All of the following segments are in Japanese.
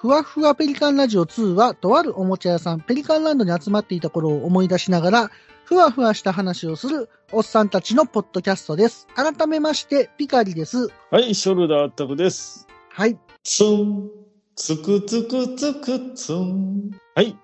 ふわふわペリカンラジオ2は、とあるおもちゃ屋さん、ペリカンランドに集まっていた頃を思い出しながら、ふわふわした話をするおっさんたちのポッドキャストです。改めまして、ピカリです。はい、ショルダーアッタクです。はい。ツン、つくつくつくつん。はい、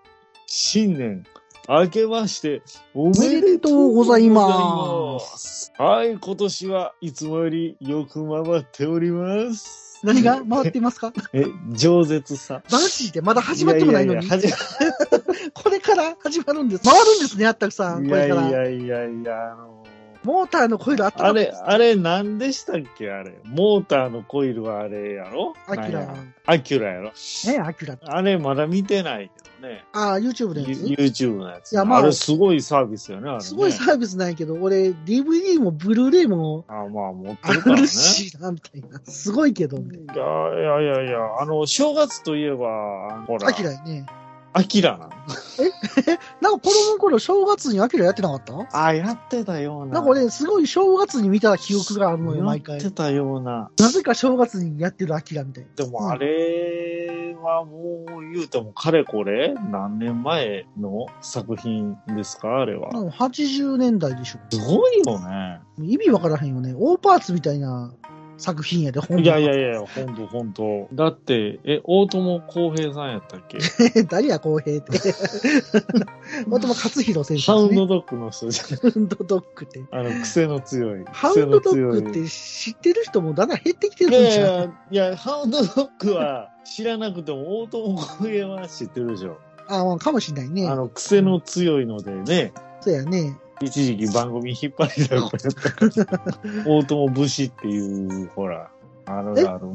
新年、明けまして、おめでとうございます。はい、今年はいつもよりよく回っております。何が？回っていますか？え、饒舌さ。マジでまだ始まってもないのに。いやいやいや これから始まるんです。回るんですね、あったくさん。これから。やいやいや、あのモーターのコイルあったあれ、あれ何でしたっけ？あれ。モーターのコイルはあれやろ？アキュラアキュラやろ？ね、アキュラ。あれまだ見てないけどね。ああ、YouTube のやつ？YouTube のやつ。いやまああれすごいサービスよね、あれね。すごいサービスないけど、俺、DVD もブルーレイもあまあ持ってあるからね。るしな、みたいな。すごいけど、みたいないやいやいやいや、あの、正月といえば、ほら、アキラやね。アキラなの？なんか子供の頃正月にアキラやってなかった？あ、やってたような。なんか俺、すごい正月に見た記憶があるのよ、毎回やっ。てたような。なぜか正月にやってるアキラみたいな。でもあれはもう言うてもかれこれ何年前の作品ですか？あれは。もう80年代でしょ。すごいよね。意味わからへんよね。大パーツみたいな作品やで、ほんいやいやいや、ほんとほんと。だって、え、大友康平さんやったっけ？誰や、公平って。大友克弘先生ですハウンドね。ドッグの人じゃん。ハウンドドッグって。あの、癖の強い。ハウンドドッ癖の強いグって知ってる人もだんだん減ってきているんじゃん。やいや、いや、ハウンドドッグは知らなくても、大友康平は知ってるでしょ。ああ、かもしんないねあ。の、癖の強いのでね、そうやね。一時期番組引っ張りだこやったから。大友武士っていう、ほら、あの、え？あの、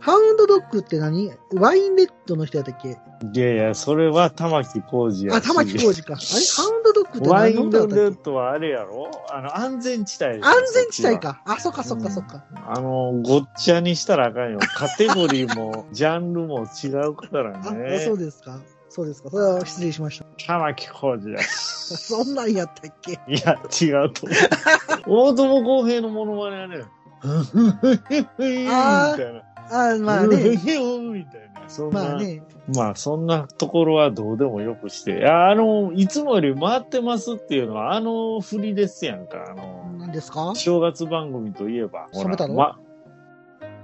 ハウンドドッグって何？ワインレッドの人やったっけ？いやいや、それは玉置浩二やし。あ、玉木浩二か。あれ？ハウンドドッグってワインレッドはあれやろ？あの、安全地帯け安全地帯。か。あ、そっかそっかそっか。あの、ごっちゃにしたらあかんよ。カテゴリーも、ジャンルも違うから あ、ね。そうですか。そうですか。それは失礼しました。玉置浩二や。そんなんやったっけ？いや、違うと思う。大友康平のモノマネはね、みたいな。あまあね。みたいな。そんな、まあね。まあそんなところはどうでもよくして。いやあの、いつもより回ってますっていうのは、あの振りですやんか。あの、何ですか？正月番組といえば。染太郎ま、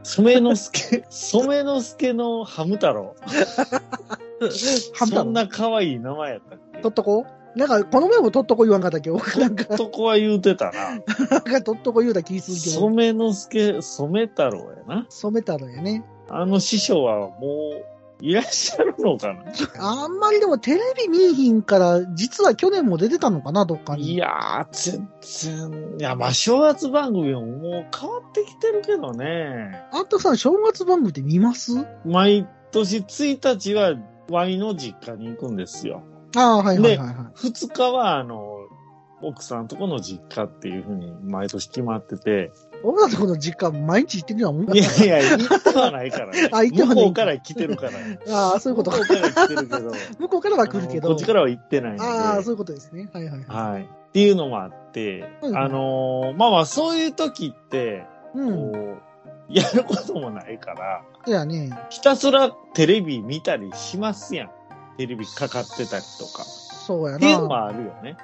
染之助、染之助のハム太郎。そんな可愛い名前やったっけ？取っとこなんか、この前も取っとこ言わんかったっけ？僕なんか、とこは言うてたな。なんか取っとこ言うた気するけど。染之助、染太郎やな。染めたのやね。あの師匠はもう、いらっしゃるのかな？あんまりでもテレビ見いひんから、実は去年も出てたのかな、どっかに。いやー、全然、いや、まあ、正月番組ももう変わってきてるけどね。あんたさん、正月番組って見ます？毎年1日は、ワイの実家に行くんですよ。ああ、はいはいはい、はい。2日は、あの、奥さんとこの実家っていうふうに毎年決まってて。俺らのとこの実家、毎日行ってるようなもんいやいや、行ってはないからね。あ行ってはない向こうから来てるから。ああ、そういうことか向こ。うから来てるけど。向こうからは来るけど。こっちからは行ってないんで。ああ、そういうことですね。はいはいはい。はい。っていうのもあって、うんあのーまあまあ、そういう時って、うん。こう、やることもないから、そうやね。ひたすらテレビ見たりしますやん。テレビかかってたりとか。そうやっていうのな。もあるよね。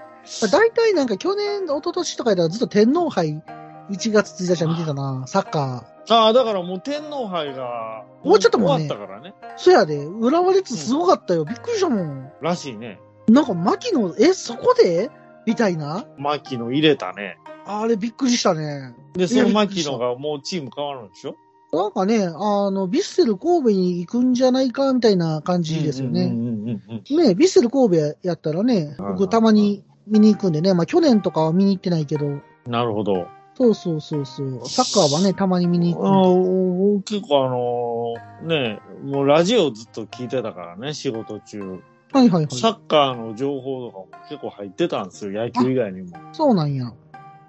大体なんか去年、一昨年とかやったらずっと天皇杯1月1日は見てたな。サッカああ、だからもう天皇杯が、もうちょっともうね終わったからね。ー。そやで、浦和レッズすごかったよ。びっくりしたもん。らしいね。なんか、牧野、え、そこで？みたいな牧野入れたね。あれびっくりしたね。で、その牧野がもうチーム変わるんでしょ？なんかね、あの、ビッセル神戸に行くんじゃないかみたいな感じですよね。ね、ビッセル神戸やったらね、僕たまに見に行くんでね、まあ去年とかは見に行ってないけど、なるほど。そうそうそうそう、サッカーはね、たまに見にあ行くんで。ー結構あのーね、もうラジオずっと聞いてたからね、仕事中。はいはいはい。サッカーの情報とかも結構入ってたんですよ、野球以外にも。そうなんや。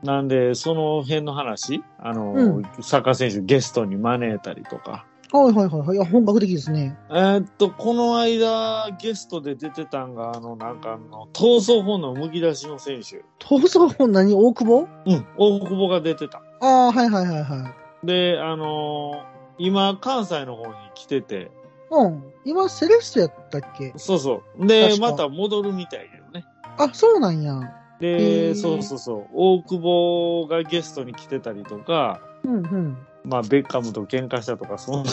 なんで、その辺の話、あの、うんサッカー選手ゲストに招いたりとか。はいはいはいはい。いや、本格的ですね。えーっと、この間、ゲストで出てたんが、あの、なんかあの、闘争本の剥き出しの選手。闘争本何大久保？うん、大久保が出てた。ああ、はいはいはいはい。で、あのー今、関西の方に来てて、うん。今、セレッソやったっけ？そうそう。で、確かまた戻るみたいだよね。あ、そうなんや。へで、ーそうそうそう。大久保がゲストに来てたりとか、うんうん。まあ、ベッカムと喧嘩したとか、そんな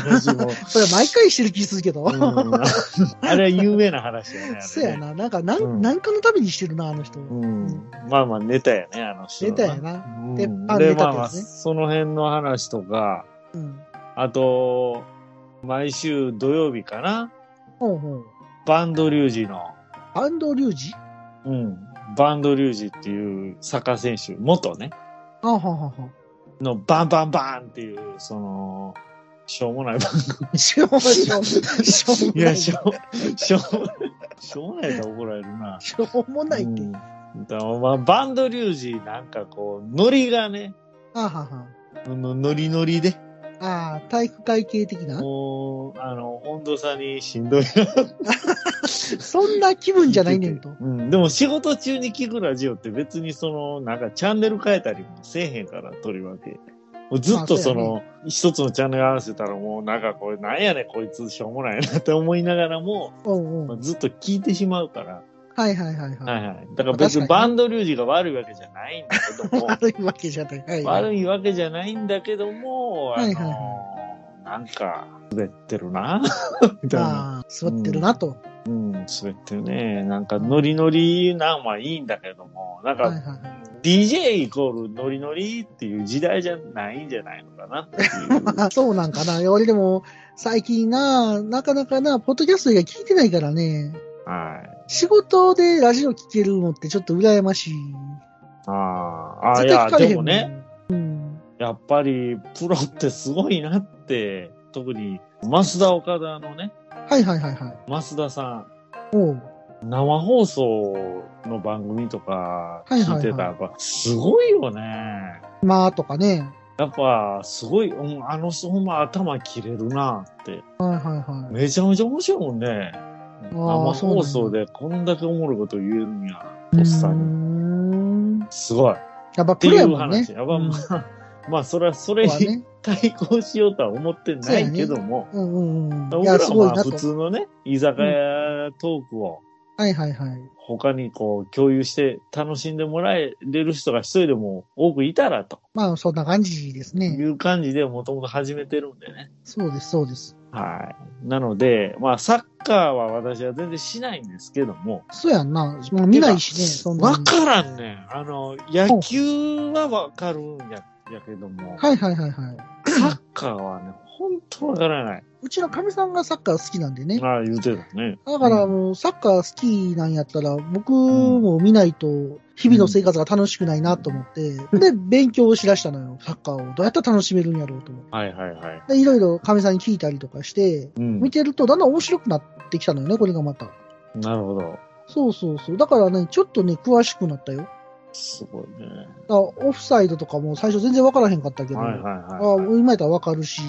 話も。それ毎回してる気するけど。うん あれは有名な話だよね。そうや。な。なんか、なん、うんなんかのためにしてるな、あの人。うん。まあまあ、ネタやね、あの人はネタやな。うん鉄板で、ネタまあまあ、ってやつねその辺の話とか、うん。あと、毎週土曜日かなほうほう。バンドリュージの、アンドリュウジ？うん。バンドリュージっていうサッカー選手、元ね、あははは。のバンバンバンっていう、その、しょうもない番組。しょうもない、しょうしょうもいや、ない。しょう、しょう、しょうもないと怒られるな。しょうもないって。うんだからまあ、バンドリュージなんかこう、ノリがね、あはは。のノリノリで、ああ、体育会系的な？もう、あの、温度差にしんどいな。そんな気分じゃないねんと。うん。でも仕事中に聞くラジオって別にその、なんかチャンネル変えたりもせえへんから、とりわけ。もうずっとそまあの、一つのチャンネル合わせたらもうなんかこれなんやねんこいつしょうもないなって思いながらも、うんうん。まあずっと聞いてしまうから。はいはいはいはい。はいはい。だから別にバンドリュージが悪いわけじゃないんだけども、悪いわけじゃない。はい、悪いわけじゃないんだけども、あのはいはいはなんか、滑ってるな、みたいな。ああ、座ってるなと。うん、滑ってるね。なんかノリノリなんはいいんだけども、なんか、はいはいはい。DJ イコールノリノリっていう時代じゃないんじゃないのかなっていう。あ そうなんかな。俺でも、最近な、なかなかな、ポッドキャスト以外聞いてないからね。はい。仕事でラジオ聞けるのってちょっと羨ましい。ああ、あいやでもね、。うん。やっぱりプロってすごいなって、特に、増田岡田のね、はいはいはいはい。増田さおう。ん、生放送の番組とか聞いてたら、やっぱすごいよね。まあとかね。やっぱ、すごい、うん、あの人ほんま頭切れるなって。はいはいはい。めちゃめちゃ面白いもんね。生放送でこんだけおもろいこと言えるんや。うとっさに。すごい。っやっぱていうプロやもんね。話。やっぱ、うんまあ、まあ、それは、それに。対抗しようとは思ってないけども、うんうんうん。い僕や、らはまあ普。通のね、居酒屋トークをはいはいはい。他にこう共有して楽しんでもらえれる人が一人でも多くいたらとまあ、そんな感じですいね。う感じでもともと始めてるんでね。そうです、そうです。はい。なので、まあサッカーは私は全然しないんですけども、そうやんな。もう見ないしね、そんなに。わからんねん。あの、野球はわかるんや、やけども、はいはいはいはい。サッカーはね、ほんとわからない。うちのかみさんがサッカー好きなんでね。ああ、言うてたね。だからもうサッカー好きなんやったら、僕も見ないと日々の生活が楽しくないなと思って、で、勉強しだしたのよ。サッカーをどうやったら楽しめるんやろうと思って。はいはいはい。で、いろいろかみさんに聞いたりとかして、うん見。てるとだんだん面白くなってきたのよね、これがまた。なるほど。そうそうそう。だからね、ちょっとね、詳しくなったよ。すごいね。オフサイドとかも最初全然わからへんかったけど、はいはいあはい。今やったらわかるし、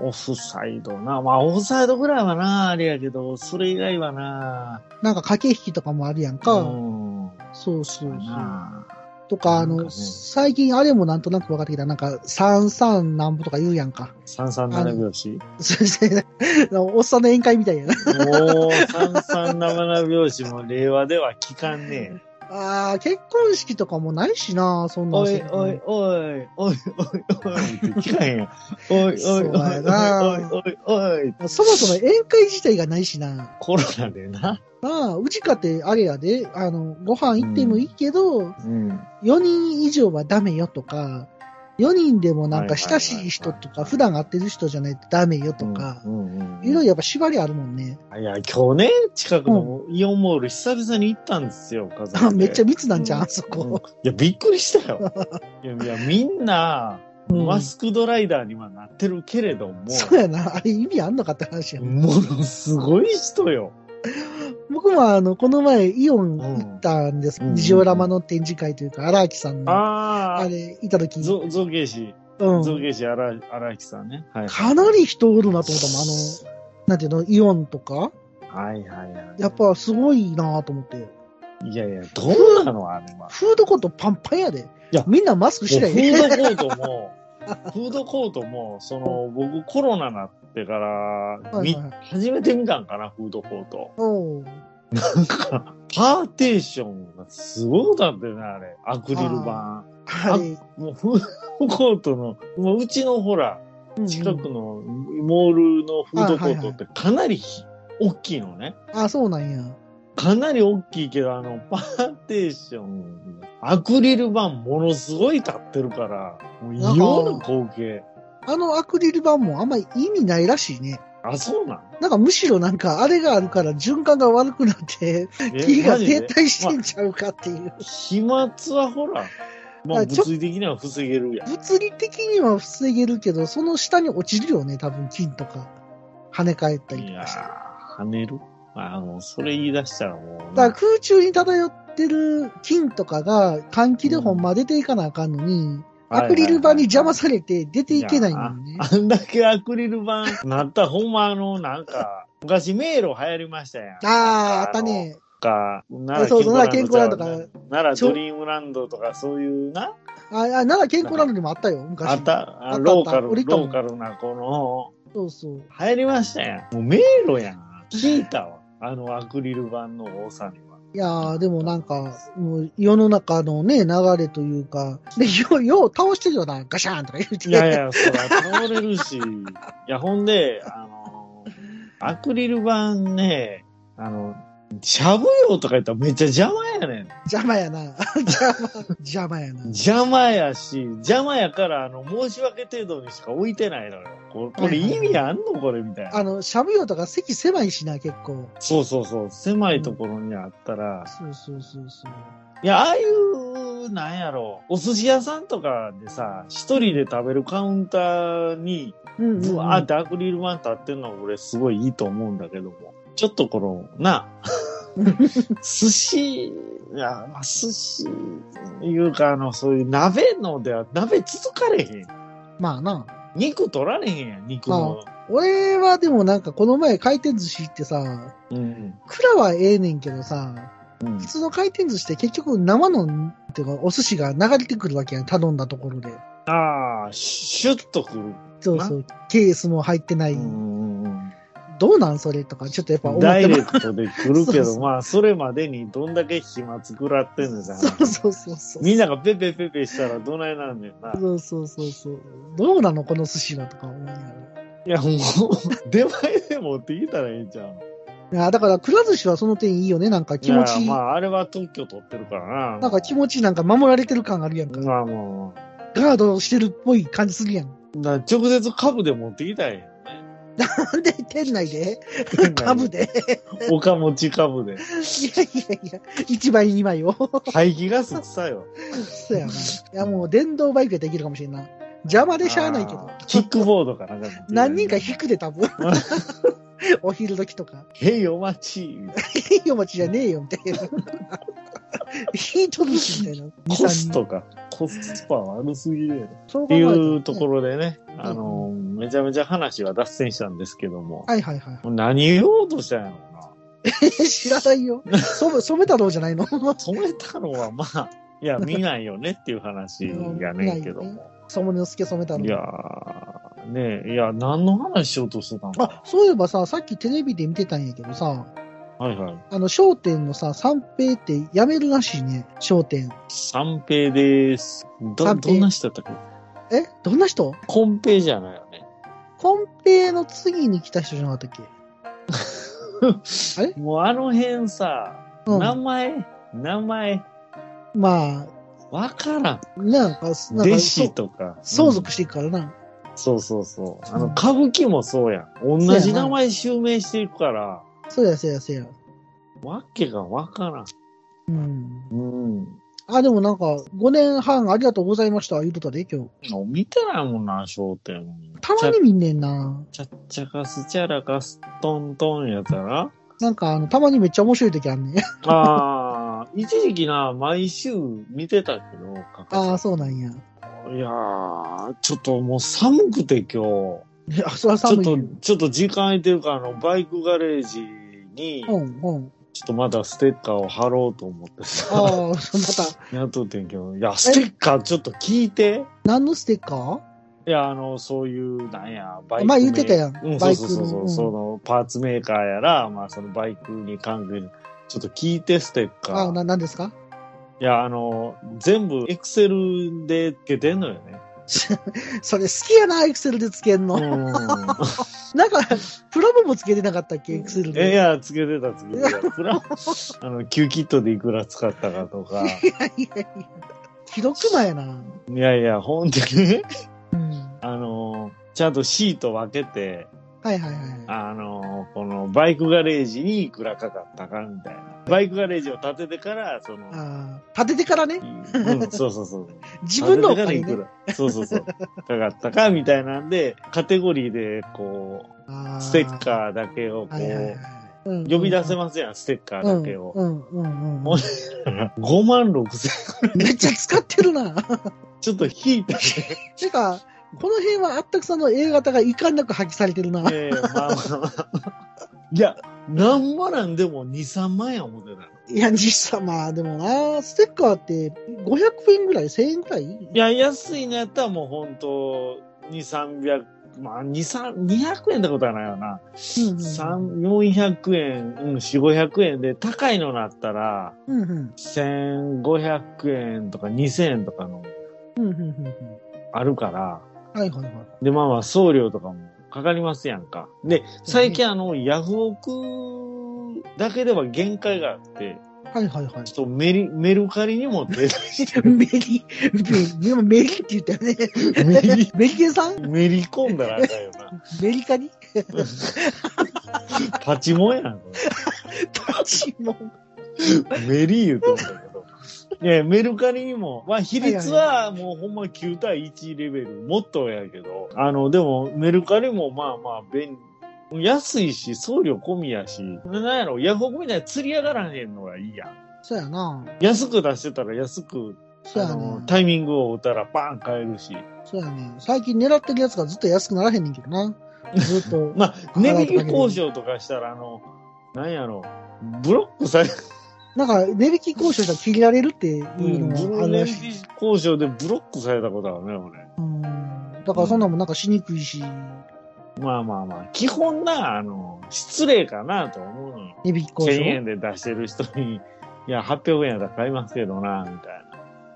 オフサイドな。まあ、オフサイドぐらいはな、あれやけど、それ以外はな。なんか駆け引きとかもあるやんか。うん。そうそうそう。なとか、あの、ね最近あれもなんとなく分かってきた。なんか、三三なんぼとか言うやんか。三三七拍子そして、おっさんの宴会みたいやな。もう、三三七拍子も令和では聞かんねああ、結婚式とかもないしな、そんなおんいおい、おい、おい、おい、おいって聞かへん。おいおい、おい、おい、おい、おい、おい。そもそも宴会自体がないしな。コロナでな。まあ、うちかってあれやで、あの、ご飯行ってもいいけど、うん。4人以上はダメよとか、4人でもなんか親しい人とか、普段会ってる人じゃないとダメよとか、いろいろやっぱ縛りあるもんね。いや、今日ね、近くのイオンモール久々に行ったんですよ、家族あで。めっちゃ密なんじゃん、うんあそこ。いや、びっくりしたよ。いや、いやみんな、うんマスクドライダーにはなってるけれども、そうやな。あれ意味あんのかって話やん。ものすごい人よ。僕もあの、この前イオン行ったんです。うんジオラマの展示会というか、荒木さんの、あああ、れ、いた時に。造造形師、うん。造形師荒荒木さんね。はい。かなり人おるなと思ったもん。あの、なんていうの、イオンとか。はいはいはい。やっぱすごいなと思って。いやいや、どうなのあれは。フードコートパンパンやで。いやみんなマスクしてないフードコートも、フードコートも、その、僕コロナなってから、はいはいみ初めて見たんかな、フードコート。おうなんか、パーテーションがすごかったよね、あれ。アクリル板。はい。もうフードコートの、もううちのほら、近くのモールのフードコートってかなりひ大きいのね。あ、そうなんや。かなり大きいけど、あの、パーテーション、アクリル板ものすごい立ってるから、もう異様な光景。あのアクリル板もあんまり意味ないらしいね。あ、そうなん？なんかむしろなんかあれがあるから循環が悪くなって、木が停滞してんまちゃうかっていう。あ飛沫はほら、まあ物理的には防げるやん。物理的には防げるけど、その下に落ちるよね、多分金とか。跳ね返ったりとかして。ー、跳ねるあの、それ言い出したらもうな。だから空中に漂ってる金とかが換気でほんま出ていかなあかんのに、アクリル板に邪魔されて出ていけないんだよね。あんだけアクリル板なったらほんまあの、なんか、昔迷路流行りましたやん。ああ、あったね。か、奈良健康ランドとか奈良ドリームランドとかそういうな、あ、あ奈良健康ランドにもあったよ、昔。あった、ローカル、ローカルなこの、そうそう。流行りましたやん。もう迷路やん。聞いたわ。あのアクリル板の多さには。いやー、でもなんか、もう世の中のね、流れというか、で、よう、よう倒してるよな、ガシャーンとか言うて。いやいや、そら倒れるし。いや、ほんで、あの、アクリル板ね、あの、しゃぶ用とか言ったらめっちゃ邪魔やねん。邪魔やな。邪魔、邪魔やな。邪魔やし、邪魔やから、あの、申し訳程度にしか置いてないのよ。これ、これ意味あんの？これみたいな。あの、しゃぶ用とか席狭いしな、結構。そうそうそう。狭いところにあったら、そうそうそうそう。いや、ああいう、なんやろう、お寿司屋さんとかでさ、一人で食べるカウンターに、うんうんうん、ぶわーってアクリル板立ってんのは俺すごいいいと思うんだけども。ちょっとこの、な、寿司、いや、まあ、寿司、いうか、あの、そういう鍋のでは、鍋続かれへん。まあな。肉取られへんやん、肉の。俺はでもなんかこの前回転寿司行ってさ、うん。蔵はええねんけどさ、うん普通の回転寿司って結局生の、っていうかお寿司が流れてくるわけやん、頼んだところで。ああ、シュッとくる。そうそう。ケースも入ってない。うんうんどうなんそれとか、ちょっとやっぱうん。思ってまダイレクトで来るけど、そうそうまあ、それまでにどんだけ飛沫食らってんのじゃん。そうそうそうそう。みんながペペペペしたらどないなんねんな。そうそうそうそう。どうなのこの寿司はとか思いながら。いや、もう、出前で持ってきたらええんちゃういや、だから、くら寿司はその点いいよね。なんか気持ちいい。いやまあ、あれは特許取ってるからな。なんか気持ちいいなんか守られてる感あるやんか。まあもガードしてるっぽい感じするやん。直接株で持ってきたらええよね。なんで店内で？株で？おか持ち株で。いやいやいや、1枚2枚を。排気ガス臭いわ。そうやな。いや、もう電動バイクでできるかもしれんな。邪魔でしゃあないけどキックボードかなんか。何人か引くで多分。お昼時とか。へいお待ち。みたいお待ちじゃねえよ、みたいな。ヒート寿司みたいな。なコストか。コスパ悪すぎるよ。そうっていうところ。ろでね、あの、めちゃめちゃ話は脱線したんですけども。はいはいはい。もう何言おうとしたんやろ 知らないよ。染め、染め太郎じゃないの？な。染めたのはまあ、いや、見ないよねっていう話やねんけども。染之助染め太郎。いやー、ねえ、いや、何の話しようとしてたの？あ、そういえばさ、さっきテレビで見てたんやけどさ、はいはい。あの、商店のさ、三平ってやめるらしいね、商店。三平です。ど、どんな人だったっけ？え？どんな人？コンペイじゃない。コンペイの次に来た人じゃなかったっけ？もうあの辺さ、うん名前、名前、まわからん。あ、なんか、なんか弟子とか。相続していくからな。そうそうそう。あの、歌舞伎もそうやん。同じ名前襲名していくから、そうやそうやそうや。わけがわからん。うん。うん。あ、でもなんか、5年半ありがとうございました、言うとったで、今日。見てないもんな、商店。たまに見んねんな。ちゃっちゃかすちゃらかすトントンやったらなんか、あの、たまにめっちゃ面白い時あんねん。ああ、一時期な、毎週見てたけど、ああ、そうなんや。いやー、ちょっともう寒くて今いや、そりゃ日、ちょっとちょっと時間空いてるから、あの、バイクガレージに、うん、うん。ちょっとまだステッカーを貼ろうと思ってさ、ああ、また、やっとってんけど、いや、ステッカーちょっと聞いて。何のステッカー？いや、あの、そういう、なんや、バイク。まあ言ってたやんうん、バイクのそうそうそうそう、うんその、パーツメーカーやら、まあ、そのバイクに関係ちょっと聞いて、ステッカあ、ー。な、なんですか？いや、あの、全部、エクセルでつけてんのよね。それ好きやな、エクセルでつけんの。うん。なんか、プロボもつけてなかったっけ、エクセルえ、いで。や、つけてた、つけてた。プラ、あの、Q キットでいくら使ったかとか。いやいやいや。ひどくないやな。いやいや、本当にね、うん。あの、ちゃんとシート分けて、はいはいはい。あの、このバイクガレージにいくらかかったかみたいな。バイクガレージを建ててから、その、ああ、立ててからね、うん、そうそうそう。自分のお金ねい。くら。そうそうそう。かかったかみたいなんで、カテゴリーで、こあう、ステッカーだけをこはいはいはい。う、うん呼び出せますやん、ステッカーだけを。うんうんうんもう 5万6千うん。めっちゃ使ってるな。ちょっと引いたね。てか、この辺はあったくさんの A 型がいかんなく発揮されてるな。ええまあまあまあ。いや、なんぼなんでも2、3万円思ってたの。いや、実際、まあでもな、ステッカーって500円ぐらい ?1000 円ぐらいいや、安いのやったらもうほんと、2、300、まあ、2、3、200円ってことはないよな。うんうん三400円、うん、4、500円で、高いのなったら、うんうん。1500円とか2000円とかの。あるから、はいはいはい。で、まあまあ、送料とかもかかりますやんか。で、最近あの、ヤフオクだけでは限界があって、はいはいはい。ちょっとメリ、メルカリにも出してる。メリ、メリ、でもメリって言ったよね。メリ、メリケンさん？めり込んだらあかんよな。メリカニパチモンやん、こ パチモン。れ。メリ言うと思うんだけど。いや、メルカリにも、まあ、比率はもうほんま9対1レベル、もっとやけど、あの、でも、メルカリもまあまあ、便利。安いし、送料込みやし、なんやろ、ヤフオクみたいに釣り上がらへんのがいいやん。そうやな。安く出してたら安く、そうやね。タイミングを打ったらバーン買えるし。そうやね。最近狙ってるやつがずっと安くならへんねんけどな。ずっと。まあ、値引き交渉とかしたら、あの、なんやろ、ブロックされ、なんか、値引き交渉したら切りられるっていううん、のもある値らしい。引き交渉でブロックされたことあるね、俺。うん。だからそんなんもなんかしにくいし、まあまあまあ、基本な、あの、失礼かなと思うのよ。値引き交1000渉。円で出してる人に、いや、800円やったら買いますけどな、みたい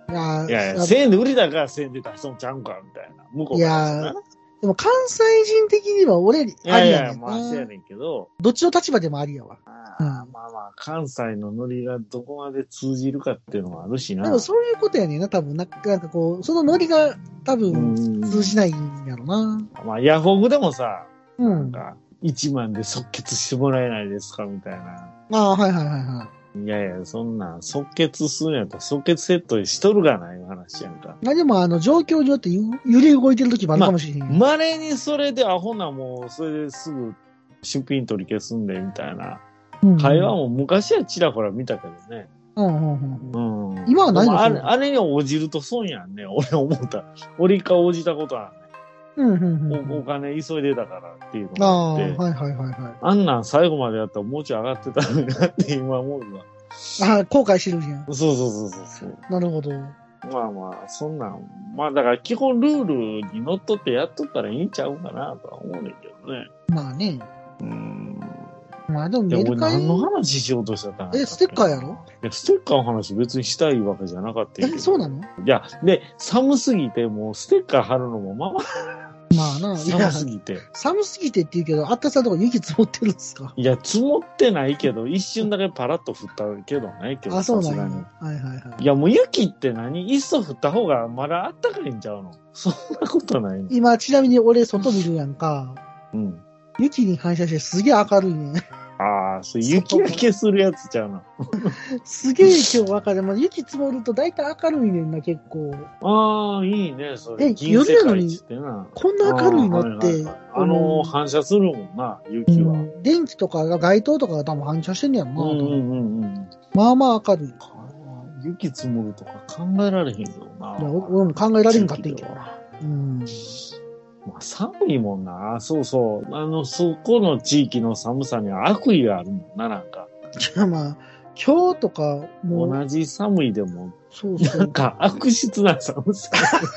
な。いやいやいや、1000円で売りだから1000円で出しとんちゃうんか、みたいな。向こうからしたらなでも関西人的には俺、いやいや、ありやねんまあ、そうやな。ねんけど、どっちの立場でもありやわ。うんまあまあ、関西のノリがどこまで通じるかっていうのもあるしな。でもそういうことやねんな、多分。なんかなんかこう、そのノリが多う分ん通じないんやろな。まあ、ヤフオクでもさ、うん。あなんか、1万で即決してもらえないですかみたいな。あ、はいはいはいはいやいや、そんなん即決するんやったら即決セットしとるがない話やんか。い。まあでも、あの、状況によってゆ揺れ動いてる時もあるかもしれへん。稀にそれでアホなもう、それですぐ出品取り消すんで、みたいな。うん会話も昔はちらほら見たけどね。うんうんうん。今はないあれ、あれに応じると損やんね。俺思った。俺一回応じたことあうんうん。うんおお金急いでたからっていうああ、のがあって。はいはいはいはあんなん最後までやったらもうちょい上がってたのになって今思うわ。い。ああ、後悔してるじゃん。そうそうそうそうそう。なるほど。まあまあ、そんなん。まあだから基本ルールにのっとってやっとったらいいんちゃうかなとは思うねんけどね。まあね。うん。まあでもメルカリ何の話しようとしてたんえ、ステッカーやろ？いや、ステッカーの話別にしたいわけじゃなかったえ、どそうなの？いや、で、寒すぎてもうステッカー貼るのもまあままあな。寒すぎて。寒すぎてって言うけど、あったさんとこ雪積もってるんですか？いや、積もってないけど、一瞬だけパラッと降ったけどね、今あ、日そうなんや。さすがに。はいはいはい。いや、もう雪って何？いっそ降った方がまだあったかいんちゃうの？そんなことないの？今、ちなみに俺外見るやんか。うん。雪に反射してすげえ明るいね。それ雪焼けするやつちゃうの？すげえ今日明るい。まあ、雪積もると大体明るいねんな、結構。ああ、いいね、それ。え銀世界っつってな。こんな明るいのってあーはいはいはい、あのー、反射するもんな、雪は。うん電気とかが街灯とかが多分反射してんねやろな。うんうんうんうん。まあまあ明るい。い雪積もるとか考えられへんけどな。俺も考えられんかってんけどな。うん。まあ、寒いもんな。そうそう。あの、そこの地域の寒さには悪意があるもんな、なんか。じゃあまあ、今日とか、もう、同じ寒いでも、そうそう。なんか悪質な寒さ。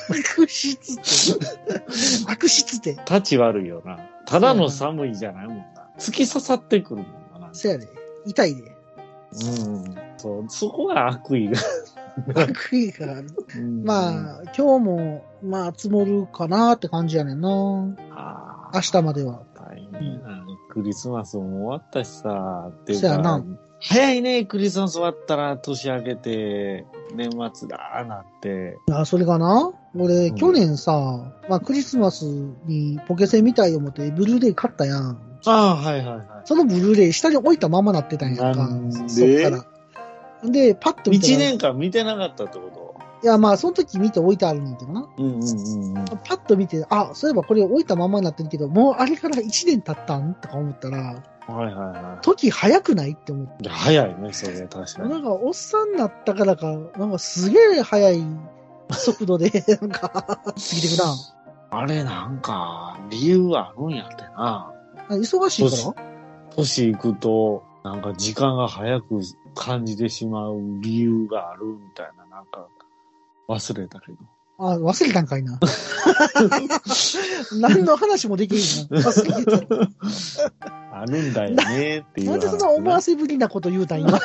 悪質って。悪質って。立ち悪いよな。ただの寒いじゃないもんな。突き刺さってくるもんな。そやで。痛いで。うん。そう、そこが悪意が。悪意がある。うんまあ、今日も、まあ、積もるかなって感じやねんな。あ明日までは。大変やな。クリスマスも終わったしさ、っていうそやなか、早いね、クリスマス終わったら年明けて、年末だなって。あ、それがな、俺、うん去年さ、まあ、クリスマスにポケセンみたい思って、ブルーレイ買ったやん。ああ、はいはいはい。そのブルーレイ下に置いたままなってたんやんか。そっから。で、パッと見たら。一年間見てなかったってこいや、まあ、その時見て置いてあるねんけどな。とうんうんうんうん。パッと見て、あ、そういえばこれ置いたままになってるけど、もうあれから1年経ったんとか思ったら、はいはいは時早くないって思って。い。早いね、それ、確かに。なんか、おっさんになったからか、なんかすげえ速い速度で、なんか、過ぎてくな。あれなんか、理由あるんやってな。あ忙しいから？年いくと、なんか時間が早く感じてしまう理由があるみたいな、なんか、忘れたけど。あ、忘れたんかいな。何の話もできんな。忘れてた。あるんだよねっていう話、なんでそんな思わせぶりなこと言うたん今。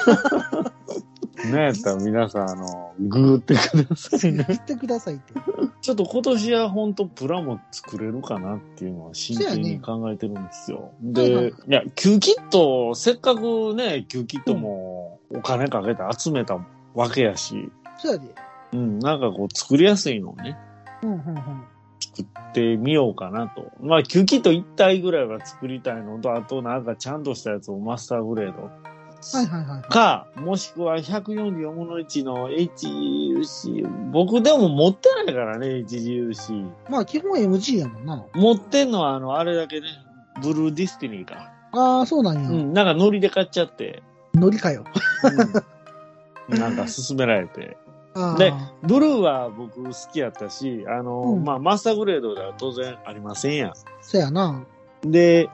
ねやったら皆さん、あの、グーってくださいね。言ってくださいって。ちょっと今年は本当プラも作れるかなっていうのは真剣に考えてるんですよ。はいはいで、いや、Q キット、せっかくね、Q キットもお金かけて集めたわけやし、そうやで。うん、なんかこう作りやすいのをね、うん、うん、うん。作ってみようかなと。まあ、キット1体ぐらいは作りたいのと、あとなんかちゃんとしたやつをマスターグレード。はいはいはい。か、もしくは144分の1の HUC。僕でも持ってないからね、HUC。まあ基本 MG やもんな。持ってんのは、あの、あれだけね、ブルーディスティニーか。ああ、そうなんや。うん、なんかノリで買っちゃって、ノリかよ。うん、なんか勧められて。でブルーは僕好きやったし、あの、うんまあ、マスターグレードでは当然ありませんやん。そうやな。で、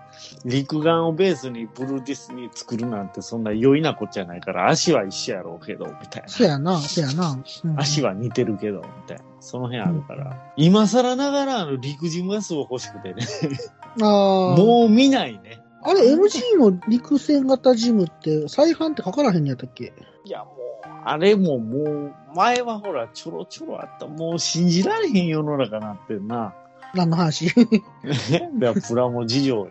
陸眼をベースにブルーディスに作るなんてそんな良いなこっちゃないから、足は一緒やろうけど、みたいな。そうやな、そうやな。うん足は似てるけど、みたいな。その辺あるから。今更ながら、あの、陸人がすごい欲しくてね。ああ。もう見ないね。あれ、MG の陸戦型ジムって、再販ってかからへんのやったっけ？いや、もう、あれももう、前はほら、ちょろちょろあった。もう信じられへん世の中なってんな。何の話？ね。だプラモ事情よ。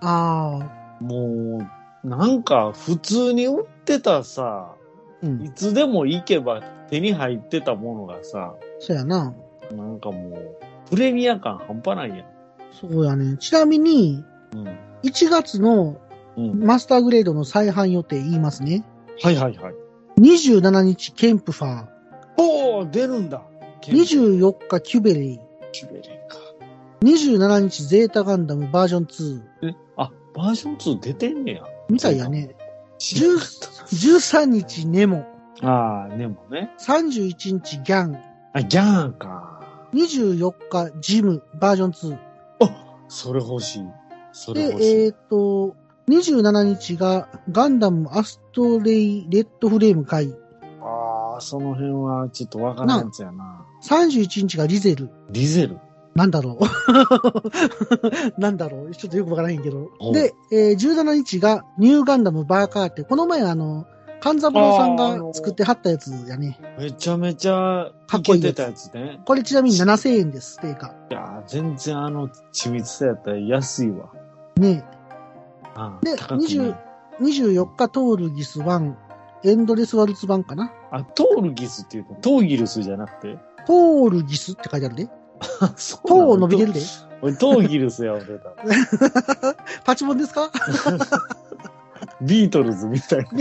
ああ。もう、なんか、普通に売ってたさ、うん。いつでも行けば手に入ってたものがさ、そうやな。なんかもう、プレミア感半端ないやん。そうやね。ちなみに、うん。1月のうん。マスターグレードの再販予定言いますね。はいはいはい。27日、ケンプファー。おー、出るんだ。24日、キュベレイ。キュベレンか。27日、ゼータガンダムバージョン2。え、あ、バージョン2出てんねや。みたいやね。知らなかっ13日、ネモ。たあー、でもね。31日、ギャン。あ、ギャンか。24日、ジム、バージョン2。それ欲しい。それで。えっ、と、27日がガンダムアストレイレッドフレーム会。あー、その辺はちょっとわからんやつやな。31日がリゼル。リゼル？なんだろう。なんだろう。ちょっとよくわからへんけどお。で、えー17日がニューガンダムバーカーって、この前あの、勘三郎さんが作ってはったやつやね。めちゃめちゃかっこいいやつね。これちなみに7000円です、定価。いやー、全然あの緻密さやったら安いわ。ねであー高くない20 24日トールギス1、エンドレスワルツ版かな？あ、トールギスっていうと、トーギルスじゃなくて？トールギスって書いてあるで。そうトー伸びてるで。俺、トーギルスや思ってた。パチモンですか？ビートルズみたいな。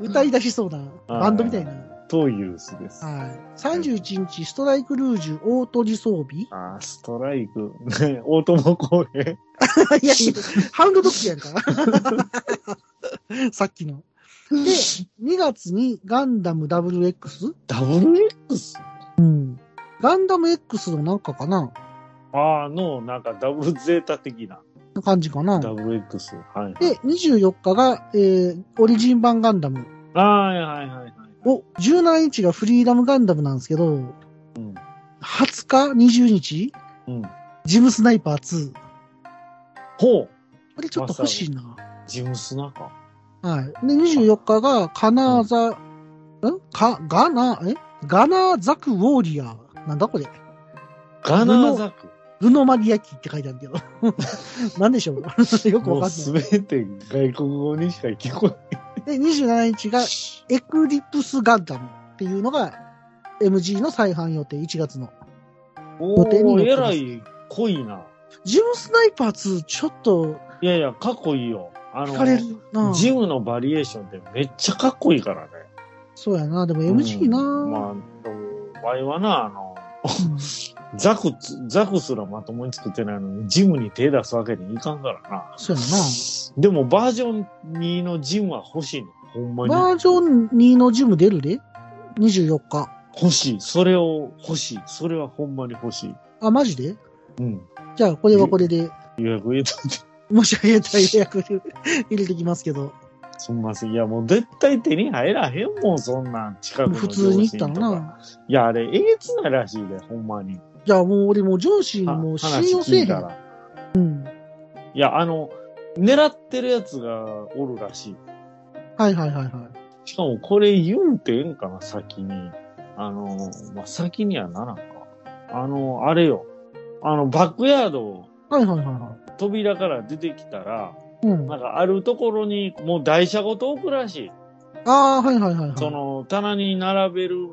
歌い出しそうな、バンドみたいな。トースです。はい。31日、ストライクルージュ大取り装備あーストライク。ね大友公平。いやいや、ハウンドドッグやんか。さっきの。で、2月にガンダム WX? ダブル X? うん。ガンダム X のなんかかなああ、の、なんかダブルゼータ的な。感じかなダブル X。はい。で、24日が、えー、オリジン版ガンダム。ああ、はいはいはい。お、17日がフリーダムガンダムなんですけど、うん。20日 ?20 日？うん。ジムスナイパー2。ほうこれちょっと欲しいな。ジムスナか。はい。で、24日が、カナーザ、ん？か、ガナ、え？ガナーザクウォーリアー。なんだこれ？ガナーザク。ルノマリアキって書いてあるけど。なんでしょう？よくわかんない。すべて外国語にしか聞こえで、27日が、エクリプスガンダムっていうのが、MG の再販予定、1月の。ない。予定におー、えらい濃いな。ジムスナイパー2、ちょっと、いやいや、かっこいいよ。あの、な。ジムのバリエーションってめっちゃかっこいいからね。そうやな。でも MG な、うんまあ、ワイはな、あの、うん ザクつ、ザクすらまともに作ってないのに、ジムに手出すわけにいかんからな。そうやでも、バージョン2のジムは欲しいね。ほんまな。に。バージョン2のジム出るで ?24 日。欲しい。それを欲しい。それはほんまに欲しい。あ、マジで？うん。じゃあ、これはこれで、予約入れといて。もしあげたら予約入れてきますけど。すんません。いや、もう絶対手に入らへんもん、そんなん。近くの普通に行ったら両親とか。な。いや、あれ、えげつないらしいで、ほんまに。じゃあもう俺もう上司はもう信用せえへん。うん。いや、あの、狙ってるやつがおるらしい。はいはいはいはい。しかもこれ言うてええんかな、先に。あの、まあ、先にはならんか。あの、あれよ。あの、バックヤード、はいはいはいは扉から出てきたら、い。うん。なんかあるところにもう台車ごと置くらしい。ああ、はいはいはいはい。その、棚に並べる、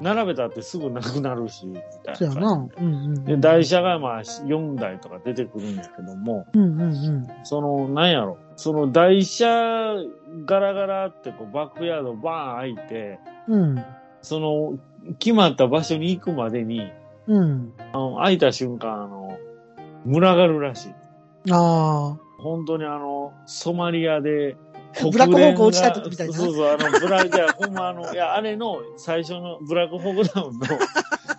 並べたってすぐなくなるし、みたいな。そうやな。うんうん。で、台車がまあ4台とか出てくるんやけども、うんうんうん。その、なんやろ、その台車ガラガラってこうバックヤードバーン開いて、うん。その、決まった場所に行くまでに、うん。あの、開いた瞬間、あの、群がるらしい。あ本当にあの、ソマリアで、ブラックホーク落ちた時みたいなそうそう、あの、ブラック、いや、ほんまあの、いや、あれの最初の、ブラックホークダウンの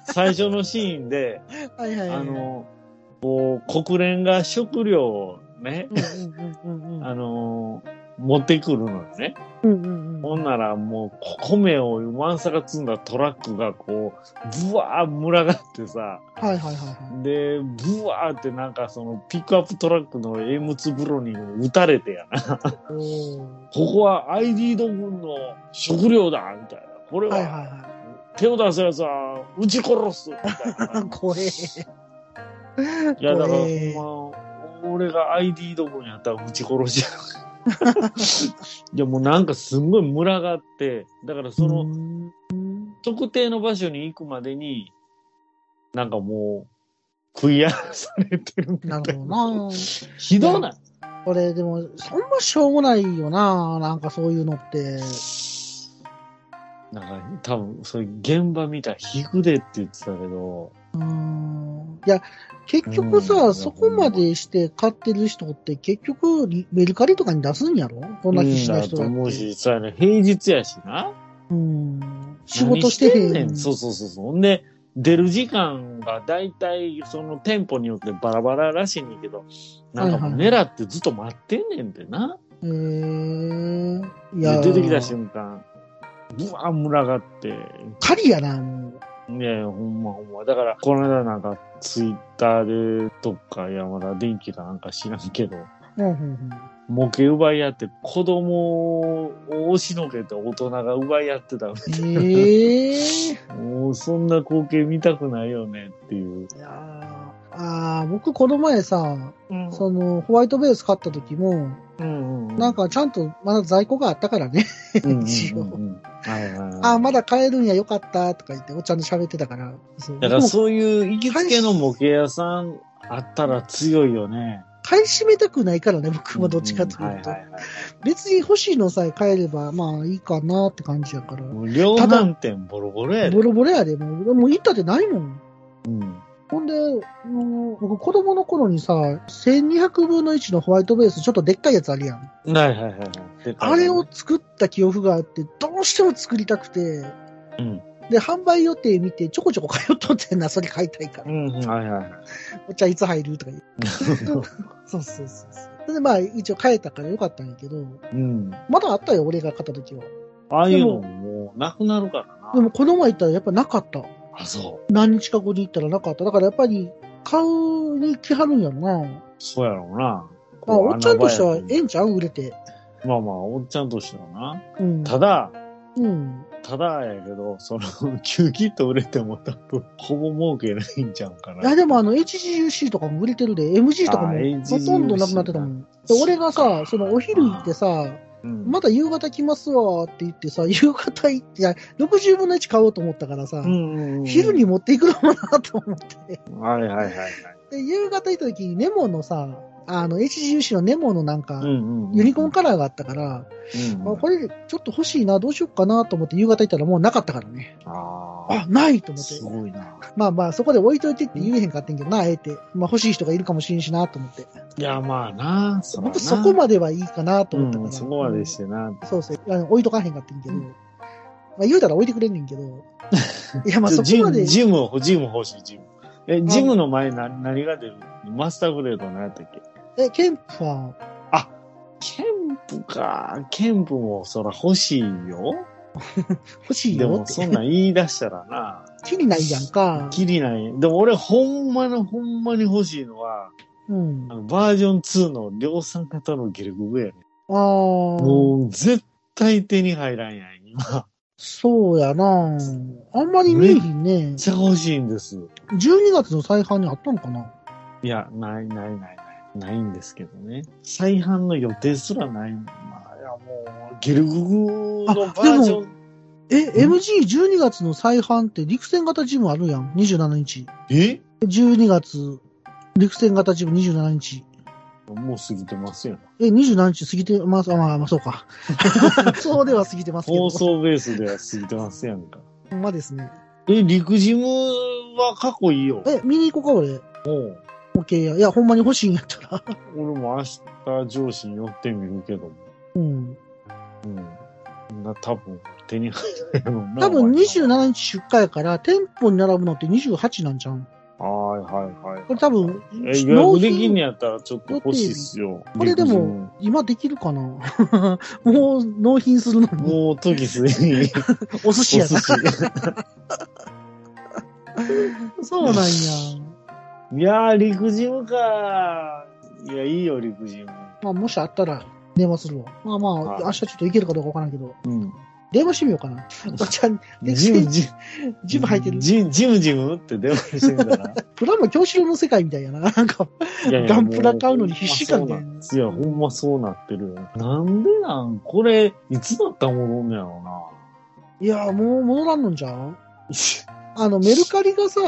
最初のシーンで、あ。はいはいはい。あ、の、こう、国連が食料をね。あの、持ってくるのよね。うんうんうん。ほんならもう、米をワンサが積んだトラックがこう、ブワー群がってさ、はいはいはいはい。で、ブワーってなんかそのピックアップトラックの M2 ブロに撃たれてやな。ここは ID ド軍の食料だみたいな。これはいはいはは手を出すやつは撃ち殺すみたいな。い。怖え。いや、だからま、俺が ID ド軍やったら撃ち殺しやる。いや、もうなんかすんごい群がって、だからその、うん特定の場所に行くまでに、なんかもう、食い荒らされてるみたいなるほどな。ひどない？これでも、そんなしょうもないよな。なんかそういうのって。なんか、多分、そういう現場見たら引くでって言ってたけど、うーん。いや、結局うさ、んそこまでして買ってる人って結局リメルカリとかに出すんやろ？こんな必死な人だうんだと思う。し、そうやね、平日やしな。うん。仕事してへん。何ねん。そうそうそうそう。ほんで、出る時間が大体、その店舗によってバラバラらしいねんけど、なんかもうはいはい狙ってずっと待ってんねんてな。へー。いでや出てきた瞬間、ブワー群がって、狩りやな、もう。いやいや、ほんまほんま。だから、この間なんか、ツイッターで、どっか山田電機かなんか知らんけど、うんうん模型奪い合って、子供を押しのけて大人が奪い合ってた。うん。ええもう、そんな光景見たくないよねっていう。いやーあー僕この前さ、うんその、ホワイトベース買った時も、うんうん。なんかちゃんとまだ在庫があったからね。一応。あーまだ買えるんやよかったとか言って、おっちゃんと喋ってたから。そうだからそういう行きつけの模型屋さんあったら強いよね。買い占めたくないからね、僕はどっちかというと。別に欲しいのさえ買えれば、まあいいかなって感じやから。量販店ボロボロやで。ボロボロやで、もう、もう行ったってないもん。うん。ほんで、もう僕子供の頃にさ、1200分の1のホワイトベース、ちょっとでっかいやつあるやん。はいはいはい。あれを作った記憶があって、どうしても作りたくて、うん。で、販売予定見て、ちょこちょこ通っとってんな、それ買いたいから。うん、はいはいはい。お茶いつ入るとか言って。そうそうそうそう。で、まあ、一応買えたからよかったんやけど、うん。まだあったよ、俺が買った時は。ああいうのももうなくなるからな。でもこの前行ったらやっぱなかった。あ、そ何日か後に行ったらなかった。だからやっぱり買うに来はるんやろな。う。そうやろうな。まあ、おっちゃんとしてはええんちゃう売れて。まあまあ、おっちゃんとしてはな。うん。ただ、うん。ただやけど、その、9キット売れても多分、ほぼ儲けないんちゃうかな。いや、でもあの、HGUC とかも売れてるで、MG とかもあほとんどなくなってたもん。で俺がさ、そのお昼行ってさ、うん、また夕方来ますわって言ってさ、夕方行って、いや、60分の1買おうと思ったからさ、うんうんうん、昼に持っていくのもなと思って。はいはいはいはい。で、夕方行った時にネモのさ、あの、HGUC のネモのなんか、うんうんうんユニコーンカラーがあったから、うんあこれちょっと欲しいな、どうしよっかなと思って夕方行ったらもうなかったからね。ああ、あ、ないと思ってす。ごいな。まあまあ、そこで置いといてって言えへんかってんけどな、あえて。まあ欲しい人がいるかもしれんしなと思って。いや、まあな、そらな僕そこまではいいかなと思ったから。うん、そこまでしてな。そうそう。あの置いとかへんかってんけど。まあ言うたら置いてくれんねんけど。いや、まあそこまで。ジム、ジム欲しい、ジム。え、ジムの前な、何が出るマスターグレード何やったっけ？え、ケンプは、ケンプか。ケンプもそら欲しいよ。欲しいでもよって。そんなん言い出したらな、きりないやんか。きりない。でも俺ほんまのほんまに欲しいのは、うん。ああのバージョン2の量産型のゲルググやね。あー。もう絶対手に入らんやん、今。そうやなあんまり見えひんねめっ。ちゃ欲しいんです。12月の再販にあったのかないや、ないないないない。んですけどね。再販の予定すらない。まあ、いやもう、ゲルググのバージョン。え、MG12 月の再販って陸戦型ジムあるやん？27日。え？12月、陸戦型ジム27日。もう過ぎてますよ。え、27日過ぎてます？あまあ、まあ、そうか。そうでは過ぎてますけど。放送ベースでは過ぎてますやんか。ほんまですね。え、陸ジムは過去いいよ。え、見に行こうか、俺。もう、OK や。いや、ほんまに欲しいんやったら。俺も明日上司に寄ってみるけども。うん。うん。な、多分手に入らないもんな。多分お前27日出荷やから、店舗に並ぶのって28なんじゃん。はいはいはい。これ多分、え、予納約できんやったらちょっと欲しいっすよ。これでも今できるかな？もう納品するのに。もう時すでに。お寿司やな。そうなんや。いやー、陸ジムかいや、いいよ、陸ジム。まあ、もしあったら、電話するわ。まあまあ、はい明日ちょっと行けるかどうかわからんけど、うん。電話してみようかな。おっちゃん、でジム、ジ ジム入ってる。ジジムジムって電話してみたら。プラも京志郎の世界みたいやな。なんか、いやいやガンプラ買うのに必死感でほんまそうないや、ほんまそうなってるよ。なんでなんこれ、いつだったら戻んねやろいや、もう戻らんのんじゃんな。あの、メルカリがさ、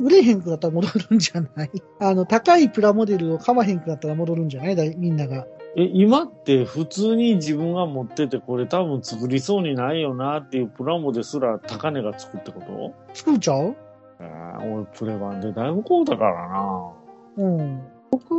売れへんくなったら戻るんじゃない？あの、高いプラモデルを買わへんくなったら戻るんじゃない？だいみんなが。え、今って普通に自分が持ってて、これ多分作りそうにないよなっていうプラモですら高値がつくってこと？作っちゃう？えー、俺プレ版でだいぶ買うたからな。うん。僕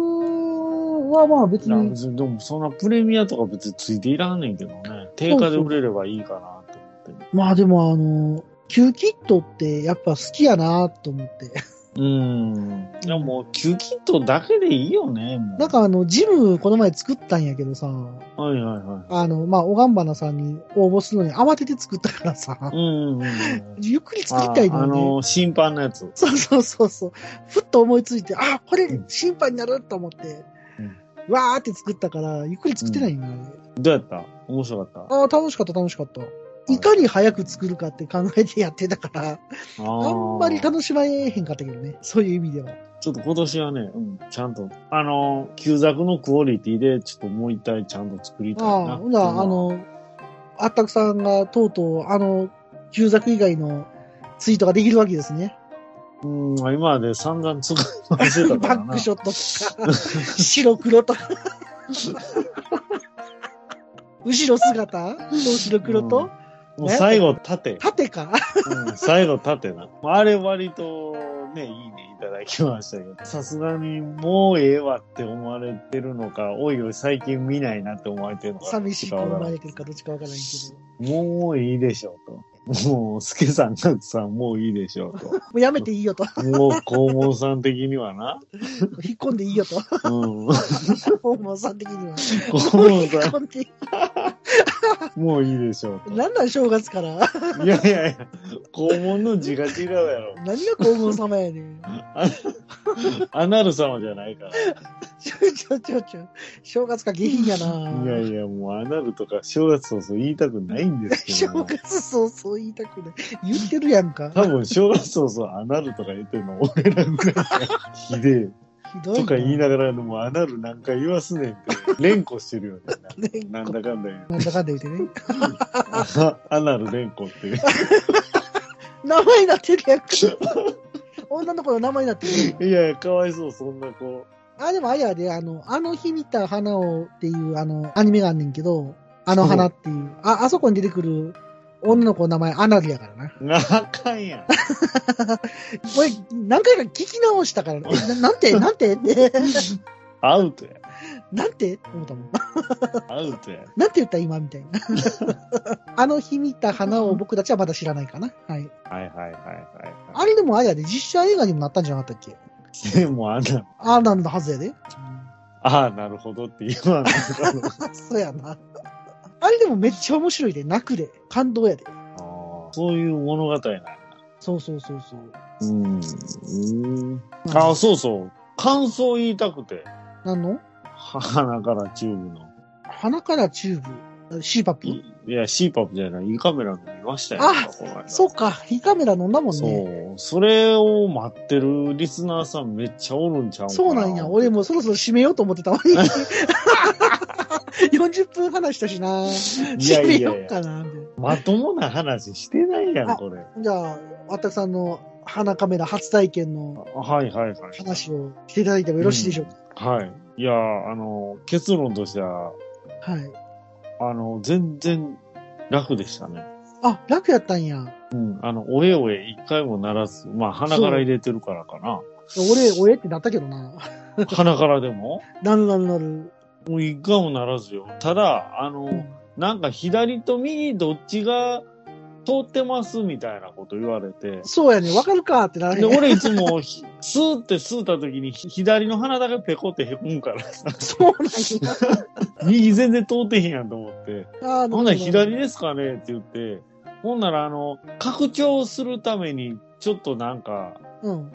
はまあ別に、別にでもそんなプレミアとか別についていらんねんけどね。定価で売れればいいかなって思って。まあでもあの、旧キットってやっぱ好きやなと思って。うん。いやもう、キュキットだけでいいよね。なんかあの、ジムこの前作ったんやけどさ、はいはいはあの、まあ、おがんばなさんに応募するのに慌てて作ったからさい。、うんうんうん。ゆっくり作りたいああのに、ね。の、審判のやつ。そうそうそうそう。ふっと思いついて、あ、これ審判になると思って、わーって作ったから、ゆっくり作ってないんだよね。どうやった？面白かった？ああ、楽しかった楽しかった。いかに早く作るかって考えてやってたから、あんまり楽しまえへんかったけどね。そういう意味では。ちょっと今年はね、うん、ちゃんと、あの、旧作のクオリティで、ちょっともう一体ちゃんと作りたいな。ああ、ほらあの、あったくさんがとうとう、あの、旧作以外のツイートができるわけですね。うん、今まで散々使い回してたからな。バックショットとか、白黒とか。後ろ姿？後ろ黒と、もう最後縦。縦か？うん、最後縦な。あれ割とね、いいねいただきましたけど、さすがにもうええわって思われてるのか、おいおい最近見ないなって思われてるのか。寂しいどっちかわからん思われてるかどっちかわからないけど。もういいでしょうと。もう、スケさん、ガクさん、もういいでしょうと。もうやめていいよと。もう、肛門さん的にはな。引っ込んでいいよと。うん。訪問さん的には。肛門引っさ込んもういいでしょうと。なんなん正月から？いやいやいや、肛門の字が違うやろ。何が黄門様やねん。アナル様じゃないから。ちょちょちょちょ。正月か下品やな。いやいや、もうアナルとか正月早々言いたくないんですけ正ど。月そうそう言いたくない。言ってるやんか。多分正月早々アナルとか言ってるの俺らぐらいがひでえ。ひどいとか言いながらでもアナル何回言わすねんって連呼してるよね。ねなんだかんだ言う。なんだかんだ言ってね。あ アナル連呼っていう。名前になってるやんか。女の子の名前になってる。いやいや、かわいそう、そんな子。あ、でもあれやで、あの、あの日見た花をっていう、あの、アニメがあんねんけど、あの花っていう、あ、あそこに出てくる女の子の名前、アナルやからな。なあかんやん。これ、何回か聞き直したから、えななんて、なんて？って、アウトや。なんて？って思ったもん。アウトや。なんて言った今みたいな。あの日見た花を僕たちはまだ知らないかな。はい。はいはいはいはい。あれでもあれやで、実写映画にもなったんじゃなかったっけ？でもあんな、ああ、なんだはずやで。ああ、なるほどって言わない。そうやな。あれでもめっちゃ面白いで、泣くで、感動やで。あーそういう物語なんだ。そうそうそうそう。うん。うんああ、そうそう。感想言いたくて。なんの鼻からチューブの。鼻からチューブ、 CPAP？いいや、シーパップじゃない。いいカメラで見ましたよ。あそうか、胃カメラ飲んだもんそね。う。それを待ってるリスナーさんめっちゃおるんちゃうかそうなんや。俺もうそろそろ締めようと思ってたのに。40分話したしな。いやいやいやようかな。まともな話してないやん、あこれ。じゃあ、わったくさんの鼻カメラ初体験のはいはいはい。話をしていただいてもよろしいでしょうか？はい。いや、あの、結論としては、はい。あの、全然楽でしたね。あ、楽やったんや。うん。あの、おえおえ一回もならず、まあ鼻から入れてるからかな。俺、俺ってなったけどな。鼻からでも？なるなるなる。もう一回もならずよ。ただ、あの、なんか左と右どっちが通ってますみたいなこと言われて。そうやね。わかるかってなるで、俺いつもひ、スーって吸った時にひ左の鼻だけペコってへこむからさ、そうなんや。右全然通ってへんやんと思って。あーほんなら左ですかねって言って、ほんならあの、拡張するために、ちょっとなんか、うん。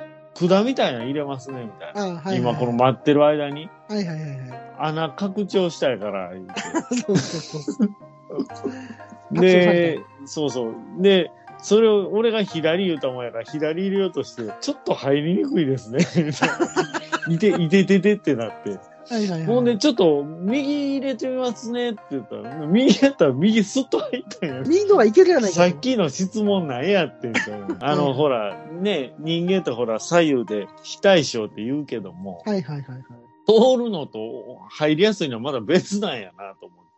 管みたいなの入れますね、みたいな。あはい、はい。今この待ってる間に、はいはいはいはい。穴拡張したいから。そうそうそう。で、そうそう。で、それを俺が左言うたもんやから、左入れようとして、ちょっと入りにくいですね。いて、いてててってなって。はいはいはい。ほんで、ちょっと、右入れてみますねって言ったら、右やったら右スッと入ったんや。右のはいけるやないか。さっきの質問なんやってん。あの、うんほら、ね、人間ってほら、左右で非対称って言うけども、はいはいはいはい。通るのと入りやすいのはまだ別なんやなと思って。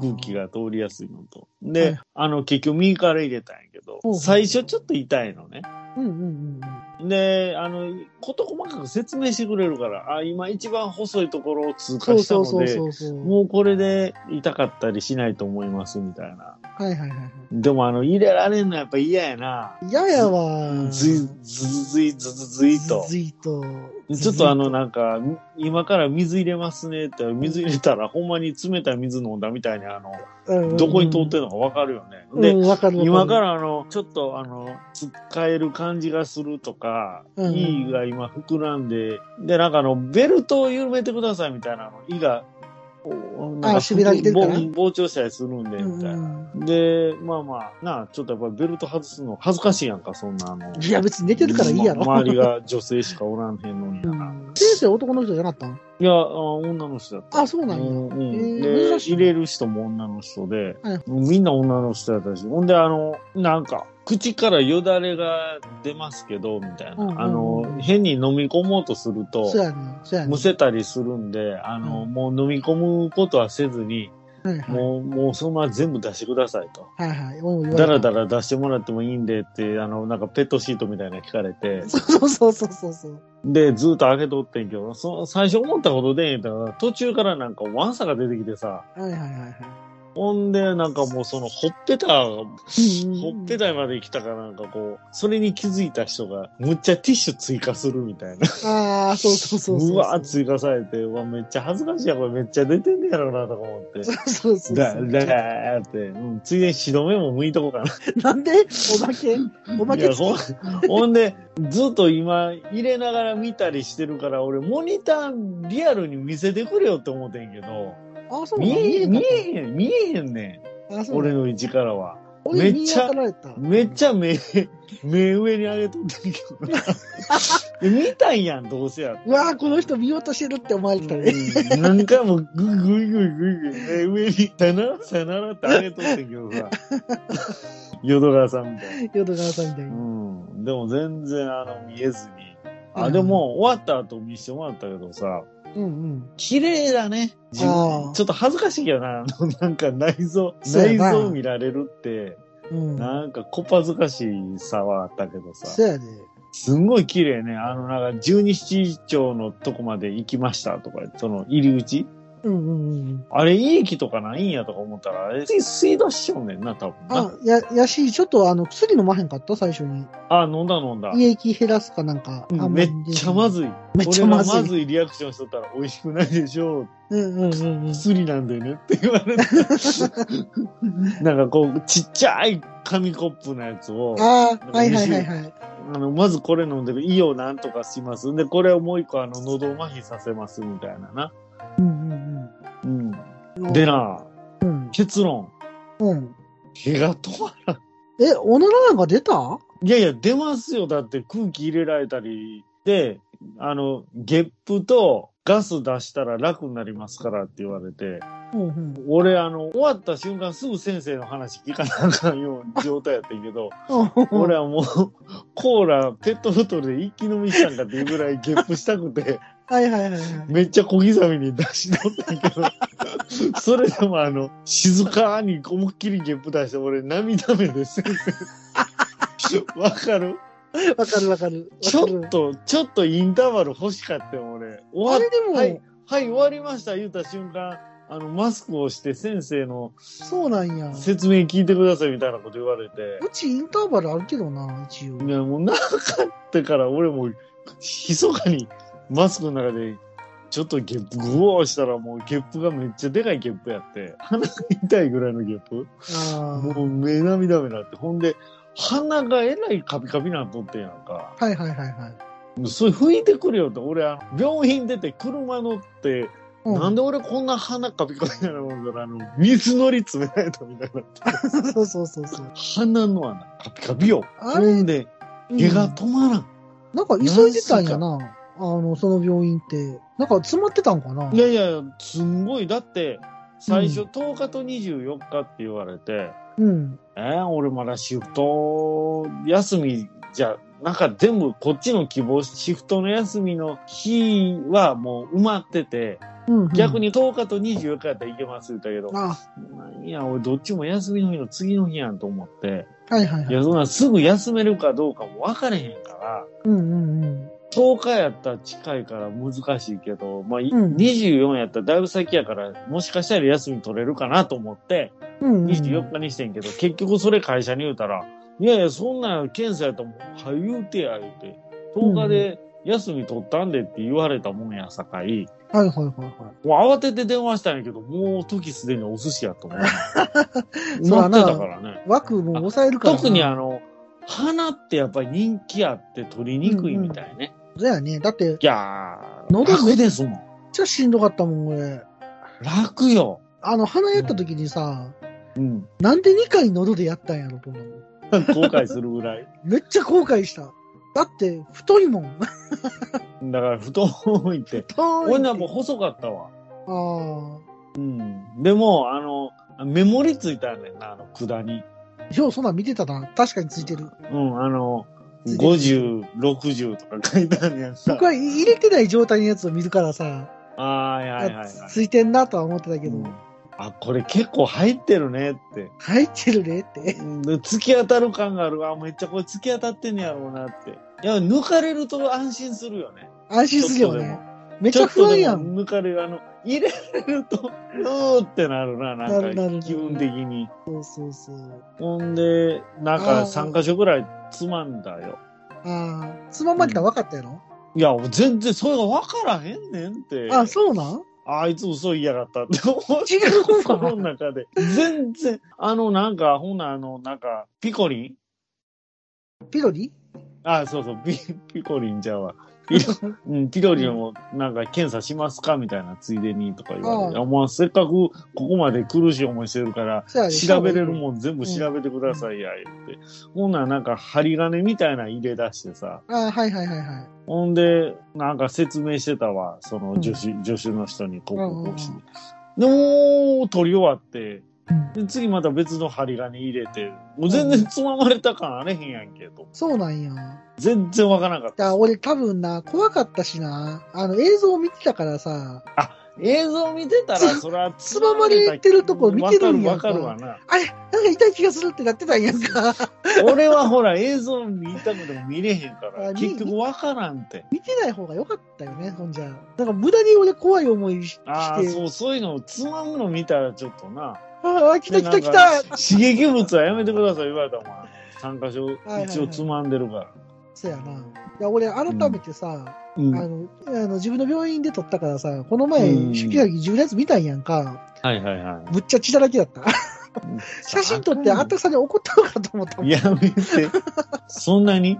空気。が通りやすいのと。で、はいあの、結局右から入れたんやけど最初ちょっと痛いのね。うんうんうんで、あの、こと細かく説明してくれるから、あ、今一番細いところを通うん。過したので。もうこれで痛かったりしないと思いますみたいな。はいはいはいはい。でもあの、入れられんのやっぱ嫌やな。嫌やわ。ずい、ずずずい、ずずずいとず。ずいと。ちょっとあの、なんか、今から水入れますねって、水入れたらほんまに冷たい水飲んだみたいに、あの、うんどこに通ってるのかわかるよね。で。今からあの、ちょっとあの、使える感じがするとか、うん胃が今膨らんで、で、なんかあの、ベルトを緩めてくださいみたいなの、胃が、おなんかあしびられてるか膨張したりするんで、うんみたいな。うんで、まあまあ、なあ、ちょっとやっぱりベルト外すの恥ずかしいやんか、そんなあの。いや、別に寝てるからいいやろ。ま周りが女性しかおらんへんのにな。ん 先生男の人じゃなかったんいや、あ女の人だった。あ、そうなんや。うんで入れる人も女の人で、はいみんな女の人やったし、ほんであの、なんか、口からよだれが出ますけど、みたいな。うんうんうんあの、変に飲み込もうとするとそう、やねそうやねむせたりするんで、あの、うんもう飲み込むことはせずに、はいはい。もう、もうそのまま全部出してくださいと。はいはい。だらだら出してもらってもいいんでって、あの、なんかペットシートみたいなの聞かれて、そうそうそうそうそう。で、ずっと開けとってんけど、そ最初思ったことでんやったら、途中からなんかワンサが出てきてさ、はいはいはいはい。ほんで、なんかもうその、ほっぺた、ほうんっぺたまで来たからなんかこう、それに気づいた人が、むっちゃティッシュ追加するみたいな。ああ、そうそうそうそう。うわー追加されて、うわ、めっちゃ恥ずかしいや、これめっちゃ出てんねやろな、とか思って。そうそうそう。だ、だーって、うん、ついでに白目も向いとこうかな。なんで？おまけ？おまけ？つほんほんで、ずっと今、入れながら見たりしてるから、俺、モニターリアルに見せてくれよって思ってんけど、あ、そう見え、見見ええへん、見えへんねん。俺の位置からは。俺めっちゃ。めっちゃ目、目上に上げとってんけど 見たんやん、どうせやうわーこの人見ようとしてるって思われてたね。うん何回もグイグイグイグイ目上に、さよならさよならって上げとってんけどさ。淀川さんみたいな。淀川さんみたいに。うん。でも全然あの見えずに。あ、うんでも終わった後見せてもらったけどさ、うんうん。綺麗だね。自分あーちょっと恥ずかしいけどな、あの、なんか内臓、内そうやな臓見られるって、うん。なんかこっぱずかしさはあったけどさ。そうやで。すんごい綺麗ね。あの、なんか、十二指腸のとこまで行きましたとか、その入り口うんうんうん。あれ、いい液とかないんやとか思ったら、あれ、水水道しようねんな、多分な。あ、や、やし、ちょっとあの、薬飲まへんかった最初に。あ、飲んだ飲んだ。胃液減らすかなんか。うんめっちゃまずい。めっちゃまずい俺がまずいリアクションしとったら美味しくないでしょう。うんうんうんうん。薬なんでねって言われて。なんかこう、ちっちゃい紙コップのやつを、ああ、はいはいはいはい。あの、まずこれ飲んでる、胃をなんとかします。で、これをもう一個、あの、喉麻痺させますみたいなな。うんうんうん。うん。でな、うん。結論、うん。毛が止まらん。え、おならなんか出た？いやいや、出ますよ。だって空気入れられたり、で、あの、ゲップとガス出したら楽になりますからって言われて、うんうん。俺、あの、終わった瞬間すぐ先生の話聞かなあかんような状態やったんやけど、俺はもう、コーラ、ペットボトルで一気飲みしたんかっていうぐらいゲップしたくて、はいはいはいはい。めっちゃ小刻みに出しとったけど、それでもあの、静かに思いっきりゲップ出して、俺涙目で先生。わかるわかるわかる。ちょっと、ちょっとインターバル欲しかったよ、俺。あ終わっれでも、はい、はい、終わりました、言うた瞬間、あの、マスクをして先生のそうなんや。説明聞いてくださいみたいなこと言われて。うちインターバルあるけどな、一応。いや、もうなかったから、俺も、密かにマスクの中で、ちょっとゲップ、グオーしたらもうゲップがめっちゃでかいゲップやって、鼻が痛いぐらいのゲップ。あもう目涙目なって。ほんで、鼻がえらいカピカピなっとってんやんか。あ。はいはいはいはい。それ拭いてくれよって、俺、病院出て車乗って、うなんで俺こんな鼻カピカピなの思ったら、あの、水のり詰められたみたいな。そうそうそうそう。鼻の穴、カピカピよ。あれ？で、毛が止まらん。なんか急いでたんやな。あの、その病院って。なんか詰まってたんかな？いやいや、すんごい。だって、最初うん10日と24日って言われて、うん。えー、俺まだシフト休みじゃ、なんか全部こっちの希望シフトの休みの日はもう埋まってて、うん、うん。逆。に10日と24日やったらいけます言ったけど、あ、いや、俺どっちも休みの日の次の日やんと思って、はいはいはい。いや、そんなすぐ休めるかどうかも分かれへんから、うんうんうん。10日やったら近いから難しいけど、まあ、いうん24やったらだいぶ先やから、もしかしたら休み取れるかなと思って、うんうんうん。24日にしてんけど、結局それ会社に言うたら、いやいや、そんなん検査やったらもう、はい言うてや、言うて、10日で休み取ったんでって言われたもんやさかい、はいはいはいはい。もう慌てて電話したんやけど、もう時すでにお寿司やと思う。そうやな待ってたからね。枠も抑えるからな。特にあの、花ってやっぱり人気あって取りにくいみたいね。そうやね。だって、めっいやー、喉め楽ですもん。ちゃしんどかったもん、俺。楽よ。あの、鼻やった時にさ、うん。なんで2回喉でやったんやろと思う。後悔するぐらい。めっちゃ後悔した。だって、太いもん。だから、布団置いて。太い。俺なんも細かったわ。ああ。うん。でも、あの、メモリついたんねんな、あの、管に。ようそんなん見てたな。確かについてる。うん、あの、ついてる50、60とか書いてあるやんさ僕。は入れてない状態のやつを見るからさ、ああ、はいはいはい、ついてんなとは思ってたけど、うんあ、これ結構入ってるねって。入ってるねって。で突き当たる感がある。あ、めっちゃこれ突き当たってんねやろうなって。いや、抜かれると安心するよね。安心するよね。めっちゃ不安やん。抜かれる。あの、入れると、うーってなるな、なんか気分的に。そうそうそう。ほんで、なんあかー3箇所ぐらいつまんだよ。ああ、つままれたら分かったやろ、いや、全然それが分からへんねんって。あ、そうなん？あいつ嘘言いやがったって思って。違うわ心の中で。全然、あの、なんか、ほな、あの、なんか、ピコリン？ピロリあ、そうそう、ピ、ピコリンちゃうわ。ピロ、うん、ピロリンをなんか検査しますかみたいなついでにとか言われて。あもうせっかくここまで苦しい思いしてるから、そうやね調べれるもん全部調べてくださいや、言って。ほんならなんか針金みたいな入れ出してさ。ああ、はいはいはいはい。ほんで、なんか説明してたわ。その助手、助手の人にこうこうこうして。で、もう取り終わって、で次また別の針金入れて、もう全然つままれた感あれへんやんけと。そうなんや。全然わからなかった。俺多分な、怖かったしな、あの映像を見てたからさ、映像見てたら、つそら、つままれてるとこ見てるんやわんかわかるわな。あれなんか痛い気がするってなってたんやんか。俺はほら、映像見たくても見れへんから、結局わからんって。見てない方が良かったよね、ほんじゃ。なんか無駄に俺怖い思いしああ、して。そう、そういうのをつまむの見たらちょっとな。ああ、来た来た来でた刺激物はやめてください言われたもん。参加所はいはい一応つまんでるから。そうやな。いや、俺改めてさ、うんあの、あの自分の病院で撮ったからさ、この前、うん手記書き自分のやつ見たんやんか。はいはいはぶっちゃ血だらけだった。い。写真撮ってあったくさんに怒ったのかと思ったもん。やめて。そんなに？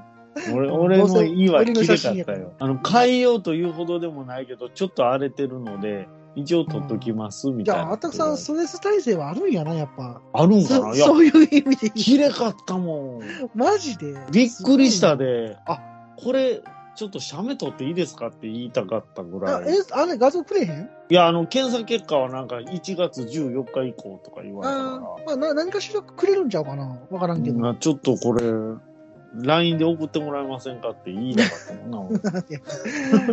俺、俺の意は俺の綺麗写真やからかったよ。あの、変えようというほどでもないけど、ちょっと荒れてるので、一応撮っときます、みたいな。じゃあ、たくさん、ストレス耐性はあるんやな、やっぱ。あるんかそないや、そういう意味で。綺麗かったもん。マジで？びっくりしたで、あ、これ、ちょっと写メ撮っていいですかって言いたかったぐあらい。え、あれ画像くれへん？いや、あの、検査結果はなんか1月14日以降とか言われたあかー、まあ、な何かしらくれるんちゃうかな？わからんけら、ど。まあちょっとこれ、LINE で送ってもらえませんかって言いたかったもんな俺。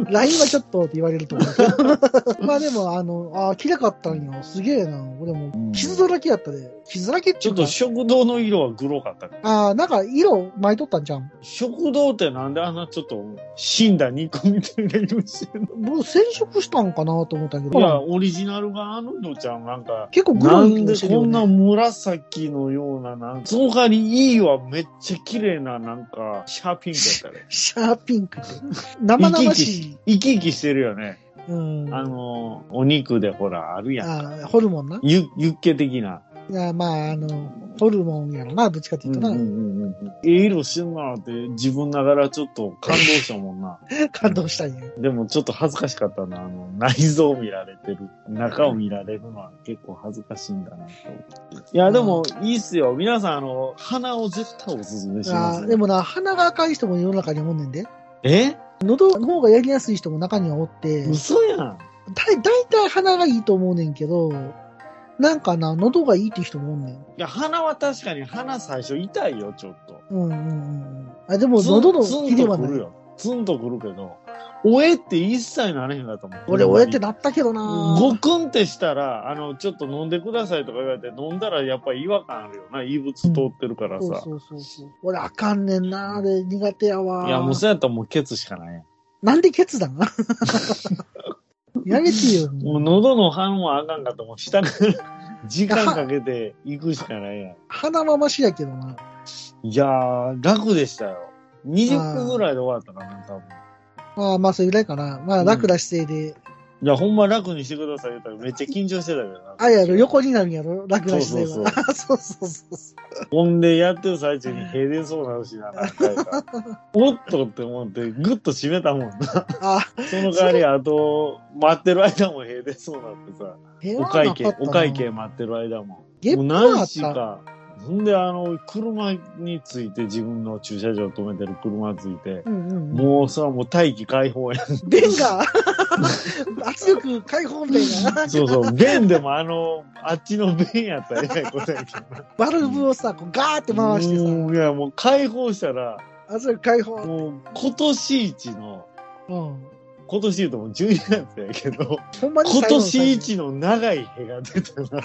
LINE はちょっとって言われると思うけど。まあでも、あの、ああ、綺麗かったんや。すげえな。俺もうん、傷だらけやったで。傷だらけちょっと食堂の色はグロかった。ああ、なんか色巻いとったんじゃん？食堂ってなんであんなちょっと死んだ肉みたいな色してんの僕、染色したんかなと思ったけど。いや、オリジナルがあののちゃんなんか、結構グロいなんでしてるよこんなね。紫のような、なんその代わりいいはめっちゃ綺麗な、なんか、シャーピンクやったね。シャーピンクって。生々しい。生き生きしてるよね。うん。あの、お肉でほら、あるやん。ああホルモンな。ゆ、ユッケ的な。いや、まあ、あの、ホルモンやろな、どっちかっていうとな。うんうんうんうんええ色してんなって自分ながらちょっと感動したもんな。感動したんや。でもちょっと恥ずかしかったな。あの、内臓を見られてる。中を見られるのは結構恥ずかしいんだなと思って。いや、でもいいっすよ。皆さん、あの、鼻を絶対おすすめします、ね。ああでもな、鼻が赤い人も世の中におんねんで。え？喉の方がやりやすい人も中にはおって、嘘やん。だいだいたい鼻がいいと思うねんけど、なんかな、喉がいいって人もおんねん。いや、鼻は確かに鼻最初痛いよ、ちょっと。うんうんうんうん。あ、でも喉のツン比ではない。とくるよ。ツンとくるけど、おえって一切なれへんかったもん。俺、親ってなったけどなごくんってしたら、あの、ちょっと飲んでくださいとか言われて、飲んだらやっぱり違和感あるよな。異物通ってるからさ。そうそうそうそう。俺、あかんねんな、あれ、苦手やわ。いや、もうそうやったらもうケツしかないやん。なんで決断やめてよ。もう喉の反応あかんかったらもう下から 時間かけて行くしかないやん。鼻まましやけどな。いやー、楽でしたよ。20分ぐらいで終わったかな、多分。まあまあ、それぐらいかな。まあ、楽な姿勢で。いや、ほんま楽にしてください言ったらめっちゃ緊張してたけどな。あ、やろ、横になるんやろ？楽な姿勢は。そうそうそうそう。ほんでやってる最中に閉電そうなるしな、何回か。おっとって思って、ぐっと閉めたもんな。あ、その代わり、あと、待ってる間も閉電そうなってさ、お会計、お会計。待ってる間も。ゲッもう。何時か。ほんで、あの、車について、自分の駐車場止めてる車ついて、うんうん。もうさ、もう大気解放や。弁が、圧力解放弁が、そうそう。弁でもあの、あっちの弁やったらえらいことやけどな。バルブをさ、こうガーって回してうんいや、もう解放したら、さ、圧力解放。もう今年一の、うん。今年言うともう12月やけど、ほんまに今年一の長い日が出たな。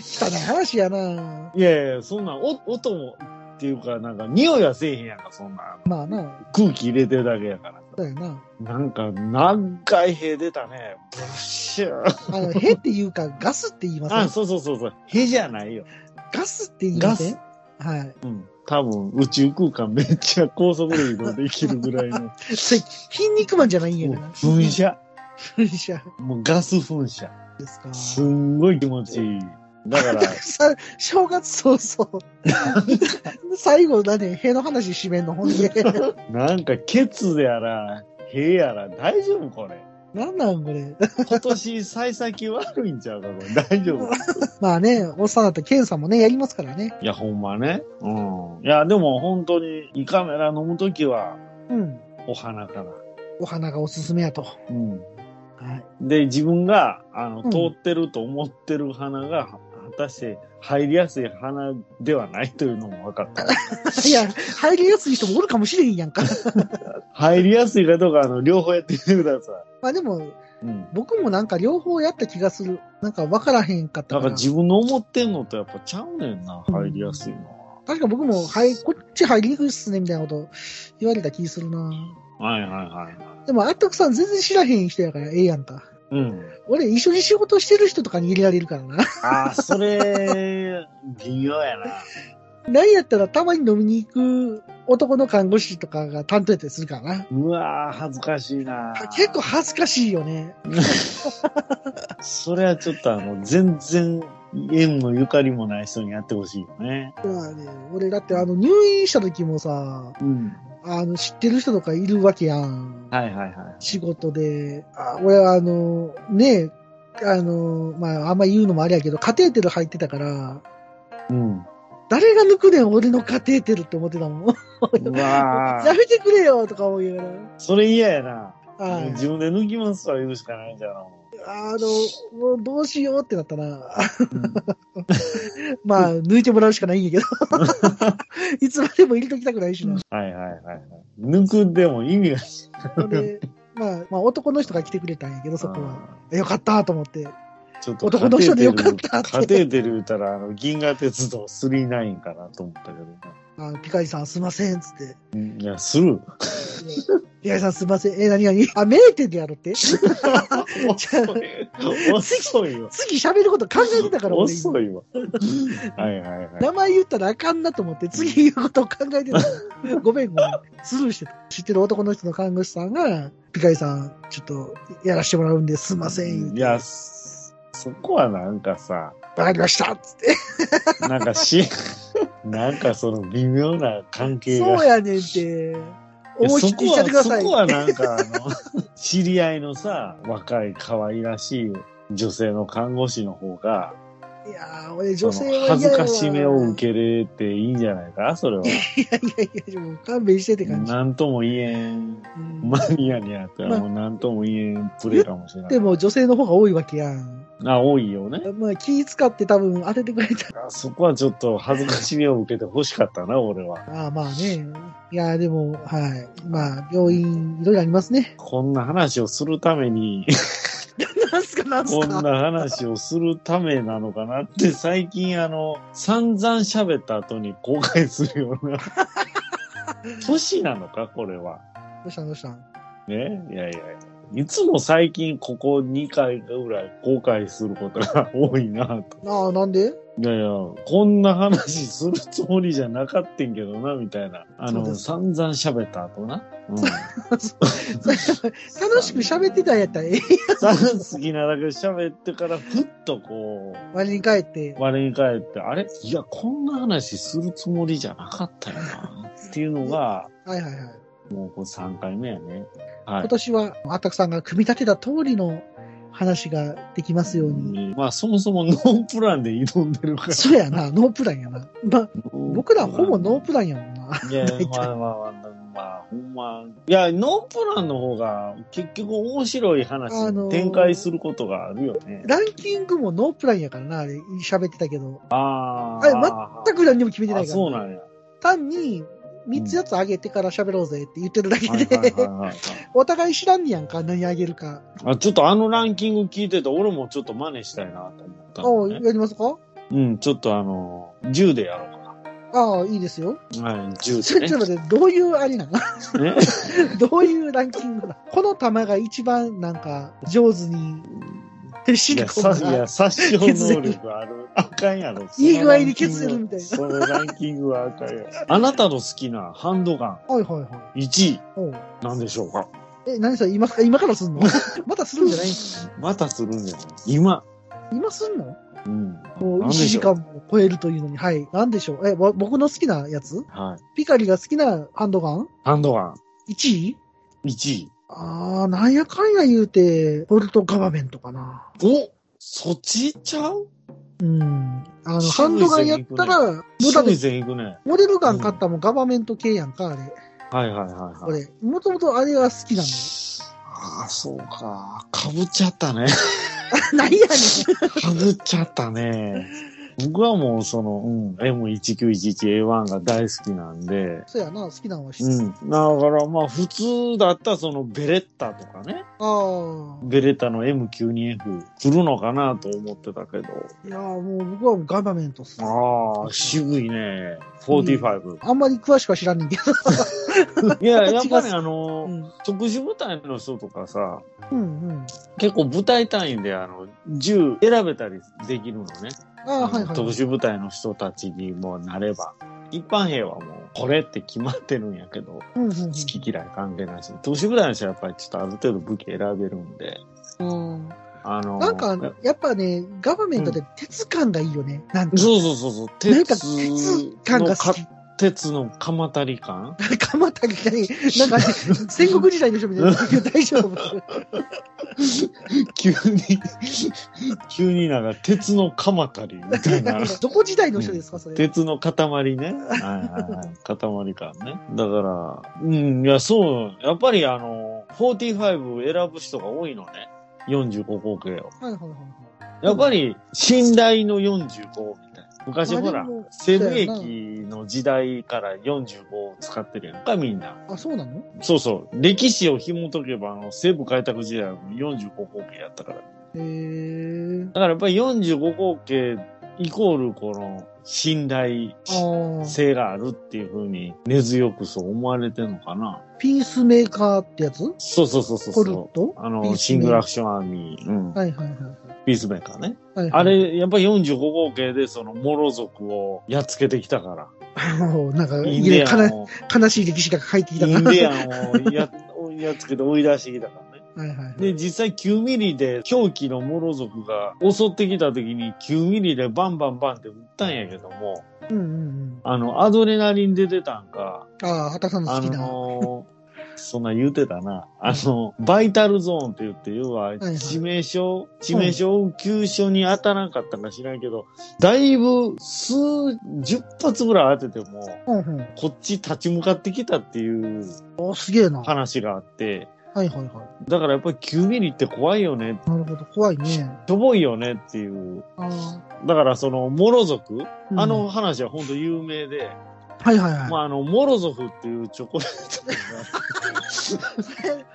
汚い話やな。いやいや、そんなん、お音も、っていうか、なんか、匂いはせえへんやんか、そんなん。まあな。空気入れてるだけやからさ。そうやな。なんか、長い塀出たね。ブッシュー。あの、へっていうか、ガスって言いませあ、んそうそうそうそう。塀じゃないよ。ガスって言いません？はい。うん。多分、宇宙空間めっちゃ高速で移動できるぐらいの。それ、筋肉マンじゃないんやもうな。噴射。噴射もうガス噴射。ですか。すんごい気持ちいい。だから、さ、正月早々。最後だね、塀の話締めんの、ほんで。なんか、ケツやら、塀やら、大丈夫これ。なんなんこれ。今年、幸先悪いんちゃうかこれ。大丈夫 まあね、おっさんだってケンさんもね、やりますからね。いや、ほんまね。うん。いや、でも本当に、胃カメラ飲むときは、うん。お花かな。お花がおすすめやと。うん。はい。で、自分が、あの、うん通ってると思ってる花が、果たして入りやすい花ではないというのも分かった。いや、入りやすい人もおるかもしれへんやんか。入りやすいかどうか、あの、両方やってみてくださまあでも、い。うん。僕もなんか両方やった気がする。なんか分からへんかったから。だから自分の思ってんのとやっぱちゃうねんな、入りやすいの確か僕も、はい、こっち入りにくいっすね、みたいなこと言われた気するな。は。はいはいはい。でも、あったくさん全然知らへん人やからええやんか。うん。俺、一緒に仕事してる人とかに入れられるからな。ああ、それ、微妙やな。何やったらたまに飲みに行く男の看護師とかが担当やったりするからな。うわー、恥ずかしいな。結構恥ずかしいよね。それはちょっとあの、全然縁もゆかりもない人にやってほしいよね。まあね、俺だってあの入院した時もさ、うん。あの知ってる人とかいるわけやん。はいはいはい。仕事で。あ俺はあの、ねあの、まああんま言うのもあれやけど、カテーテル入ってたから、うん。誰が抜くねん、俺のカテーテルって思ってたもん。やー、めてくれよとか思いながそれ嫌やな。ら。はい。自分で抜きますわ言うしかないんじゃな。あの、もうどうしようってなったな。うん まあ、抜いてもらうしかないんやけど。いつまでも入れときたくないしな。はいはいはいはい。抜くでも意味がまあ、まあ、男の人が来てくれたんやけど、そこは。よかったと思って。ちょっと男の人でよかったってカテーテル言うたら、あの、銀河鉄道39かなと思ったけどね。あピカリさんすいません、つって。うんいや、する。ピカリさんすいません。え、何何？あ、メーテでやろって？遅い。遅いわ。次喋ること考えてたから、遅いわ。はいはいはい。名前言ったらあかんなと思って、次言うことを考えてた。ごめんごめん。スルーしてた。知ってる男の人の看護師さんが、ピカリさん、ちょっとやらしてもらうんですいません。いや、そそこはなんかさ、わかりましたつって。なんかし、なんかその微妙な関係が。そうやねんって。思い切って言っちゃってください。そこはそこはなんかあの、知り合いのさ、若い可愛らしい女性の看護師の方が、いやー、俺女性は恥ずかしめを受けれていいんじゃないかそれは。いやいやいや、もう勘弁してって感じ。なんとも言えん、うんマニアにあったらもうなんとも言えんプレイかもしれない。でも女性の方が多いわけやん。あ、多いよね。まあ気使って多分当ててくれた。あそこはちょっと恥ずかしめを受けて欲しかったな、俺は。ああまあね。いや、でも、はい。まあ、病院、いろいろありますね。こんな話をするために、なんすか？こんな話をするためなのかなって、最近あの、散々喋った後に後悔するような。年なのか？これは。どうした？んどうした？んね？いやいやいや。いつも最近ここ2回ぐらい後悔することが多いなと。ああ、なんで？いやいや、こんな話するつもりじゃなかったんけどな、みたいな。あの、散々喋った後な。うん。楽しく喋ってたんやったら、ええさ 好きなだけ喋ってから、ふっとこ割に帰ってう、。我に返って、あれ？いや、こんな話するつもりじゃなかったよな。っていうのが、はいはいはい。もうこれ3回目やね。はい今。年は、あったくさんが組み立てた通りの話ができますように。まあ、そもそもノープランで挑んでるから。そうやな、ノープランやな。まあ、僕らほぼノープランやもんな。いや、まあまあまあ、まあ、ほんま。いや、ノープランの方が結局面白い話あのー展開することがあるよね。ランキングもノープランやからな、あれ、喋ってたけど。ああれあ。全く何にも決めてないあ、から。そうなんや。単に、三つやつ上げてから喋ろうぜって言ってるだけで、はい。お互い知らんねやんか、何上げるか。あ、ちょっとあのランキング聞いてて、俺もちょっと真似したいなと思ったおの、ね。やりますか？うん、ちょっとあの、10でやろうか。ああ、いいですよ。はい、銃ちょ、でね ちょっ。と待って、どういうあれなの？ね？どういうランキングだこの弾が一番なんか上手に、シいや、リコンさいやが。殺傷能力ある。あかんやろ。いい具合に削れるみたいなそのランキングはあかんやろ。あなたの好きなハンドガンはいはいはい。1位、なんでしょうか？え、何それ今、今からすんの？またするんじゃないまたするんじゃない今。今すんの？うん。もう1なんでしょう？時間も超えるというのに。はい。なんでしょう？え、ぼ僕の好きなやつ？はい。ピカリが好きなハンドガン？ハンドガン ?1 位？1位。あー、なんやかんや言うて、ポルトガバメントかな。おそっち行っちゃう？うん。あの、ハンドガンやったら、もうだって渋い、線行くね。モデルガン買ったもんガバメント系やんか、あれ。はいはいはいはい。これ。もともとあれが好きなああ、そうか。かぶっちゃったね。の。何やねかぶ っちゃったね。僕はもうその、うん、M1911A1 が大好きなんでん。、そうやな、好きなのは知ってうん。だからまあ普通だったらそのベレッタとかね、ああ。ベレッタの M92F 来るのかなと思ってたけど、いやーもう僕はガバメントっす。ああ、渋いね。45。あんまり詳しくは知らんねんけど。いや、やっぱりあの、うん。特殊部隊の人とかさ、うんうん。結構部隊単位であの、銃選べたりできるのね。ああ、はいはい。特殊部隊の人たちにもなれば。一般兵はもう、これって決まってるんやけど、うんうんうん。好き嫌い関係ないし、特殊部隊の人はやっぱりちょっとある程度武器選べるんで、うん。あのなんか、やっぱね、ガバメントって鉄感がいいよね。なんか、そうそうそうそう、なんか鉄鉄感が好き。鉄の鎌足り感 鎌足りがね、なんかね、戦国時代の人みたいな。大丈夫。急に、急になんか鉄の鎌足りみたいな。どこ時代の人ですか、それ。鉄の塊ね。はいはいはい。塊感ね。だから、うん、いや、そう、やっぱりあの、45選ぶ人が多いのね。45口径を。はいはいはいはい。やっぱり、寝台の45みたいな。昔ほら西部駅の時代から45を使ってるやんか、みんな。あ、そうなの？そうそう。歴史を紐解けば、あの、西部開拓時代は45口径やったから。へえ。だからやっぱり45口径イコールこの信頼。性があるっていう風に根強くそう思われてるのかな。ピースメーカーってやつ？そうそうそうそうコル。ト？あの、シングルアクションアーミー、うん、はいはいはいピースメーカーね。はい。はいあれ、やっぱり45口径でそのモロ族をやっつけてきたから。もうなんか、インディ悲しい歴史が書いてきたイから。ンディアンをややっつけて追い出してきたからね。はいはいはい。で、実際9ミリで狂気のモロ族が襲ってきた時に9ミリでバンバンバンって撃ったんやけども、うんうんうん。あの、アドレナリンで出たんか、ああ、畑さんのあ好きな。のーそんな言うてたな。あの、バイタルゾーンって言って、要は、はい致命傷、致命傷急所に当たらなかったか知らんけど、だいぶ数十発ぐらい当てても、うんうん。こっち立ち向かってきたっていうおすげえな。はい話があって、はいはい。だからやっぱり9ミリって怖いよね、なるほど、怖いね。しょぼいよねっていう。あだからその、モロ族、うんあの話は本当有名で、あ。はいはいはい。まああの、モロゾフっていうチョコレートが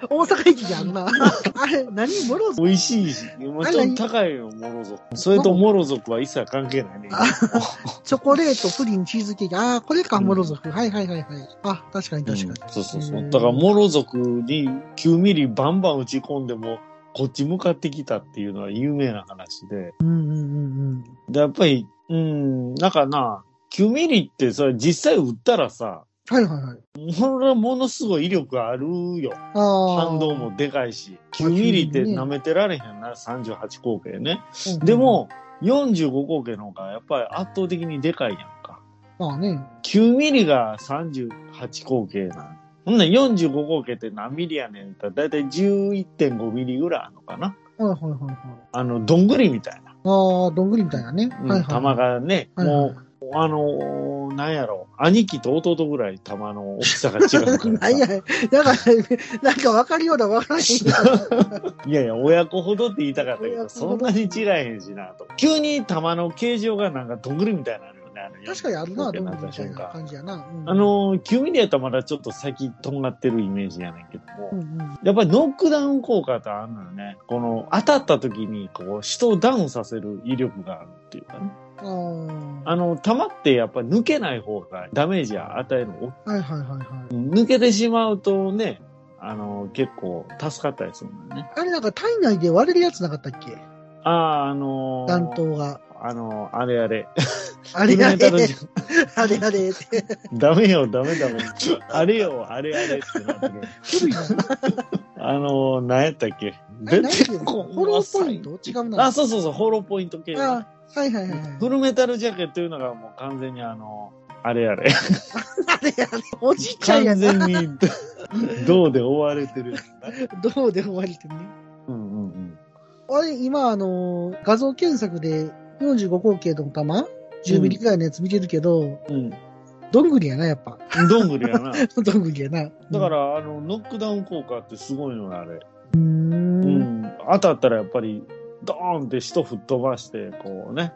大阪駅にあるな。あれ、何モロズ美味しいし、もちろん高いよ、モロ族。それとモロ族は一切関係ないね。あ チョコレート、プリン、チーズケーキ。ああ、これか、モロ族。はいはいはいはい。あ、確かに確かに。うんそうそうそうう。んだから、モロ族に9ミリバンバン打ち込んでも、こっち向かってきたっていうのは有名な話で。うんうんうんで、やっぱり、うん、なんかな、9ミリってそれ実際撃ったらさ、うん。はいはいはい。これはものすごい威力あるよ。反動もでかいし。9ミリって舐めてられへんな、38口径ね。で、も、45口径の方がやっぱり圧倒的にでかいやんか。まあね。9ミリが38口径なん。ほんなら45口径って何ミリやねんってだいたい11.5ミリぐらいあるのかな。はいはいはいはい。あの、どんぐりみたいな。ああ、どんぐりみたいなね。うんはいはい。玉がね、はいはいもう、あのーなんやろ、兄貴と弟ぐらい玉の大きさが違うから なんや、さ。なんか、なんか分かるような分からへんよういやいや、親子ほどって言いたかったけど、そんなに違えへんしなと。急に玉の形状がなんかどんぐりみたいにな。確かにあるな、どんどんぐりみたいな感じやな。うんあ、のー、9ミリやったらまだちょっと先とんがってるイメージやねんけども、うんうん。やっぱりノックダウン効果ってあるのよね。この、当たった時に、こう、人をダウンさせる威力があるっていうかね。あの、弾ってやっぱり抜けない方がダメージ与えるのはいはいはいはい。抜けてしまうとね、あの、結構助かったりするんだよね。あれなんか体内で割れるやつなかったっけ？ああ、あのー弾頭が。あのーあれあれ。あれあれあれあれ。ダメよ、ダメダメ。あれよ、あれあれってなって。あのー、何やったっけ？あれ何てこホローポイント？違うな。あ、そうそうそう、ホロポイント系。あはいはいはいはい。フルメタルジャケットというのがもう完全にあの、あれあれ。あれやね。おじいちゃんや完な。全に、銅で覆われてるやつな。どうで終わりってね。うんうんうん。あれ、今、あの、画像検索で45口径の弾 ?10 ミリくらいのやつ見てるけど、うん。どんぐりやな、やっぱ。どんぐりやな。どんぐりやな。だから、あの、ノックダウン効果ってすごいのよ、あれ。うーん。ううん。ん。当たったらやっぱり、ドーンって人吹っ飛ばして、こうね。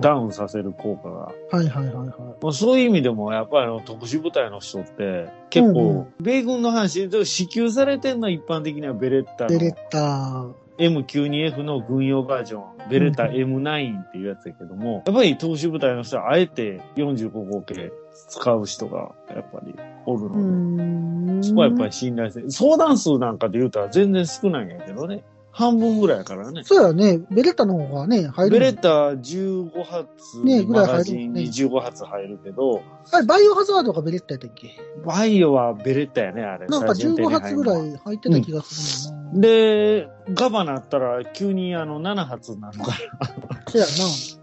ダウンさせる効果が。はいはいはいはい。まあ、そういう意味でも、やっぱりあの、特殊部隊の人って、結構、うんうん米軍の話で支給されてるのは一般的にはベレッタベレッのタ。M92F の軍用バージョン、ベレッタ M9 っていうやつやけども、やっぱり特殊部隊の人はあえて45口径使う人がやっぱりおるので、ん。そこはやっぱり信頼性。相談数なんかで言うたら全然少ないんやけどね。半分ぐらいやからね。そうやね。ベレッタの方がね、入る。ベレッタ15発、ねぐらい入るねジンに15発入るけど、あれ、バイオハザードがベレッタやったっけ？バイオはベレッタやね、あれ。なんか15最終的に発ぐらい入ってた気がするもんな。で、ガバなったら急にあの7発になるから、そうや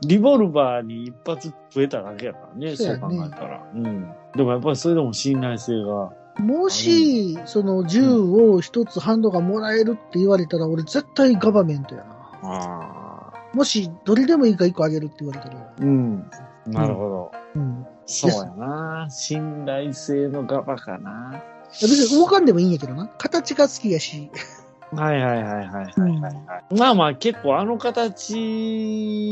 リボルバーに一発増えただけやからね、そう考えたら。うん。でもやっぱりそれでも信頼性が、な。もし、その銃を一つハンドがもらえるって言われたら、俺絶対ガバメントやな。ああ、もし、どれでもいいから一個あげるって言われたら。うん。なるほど。うん。そうやな。信頼性のガバかな。別に動かんでもいいんやけどな。形が好きやし。はいはいはいはいはいはい、はいまあまあ結構あの形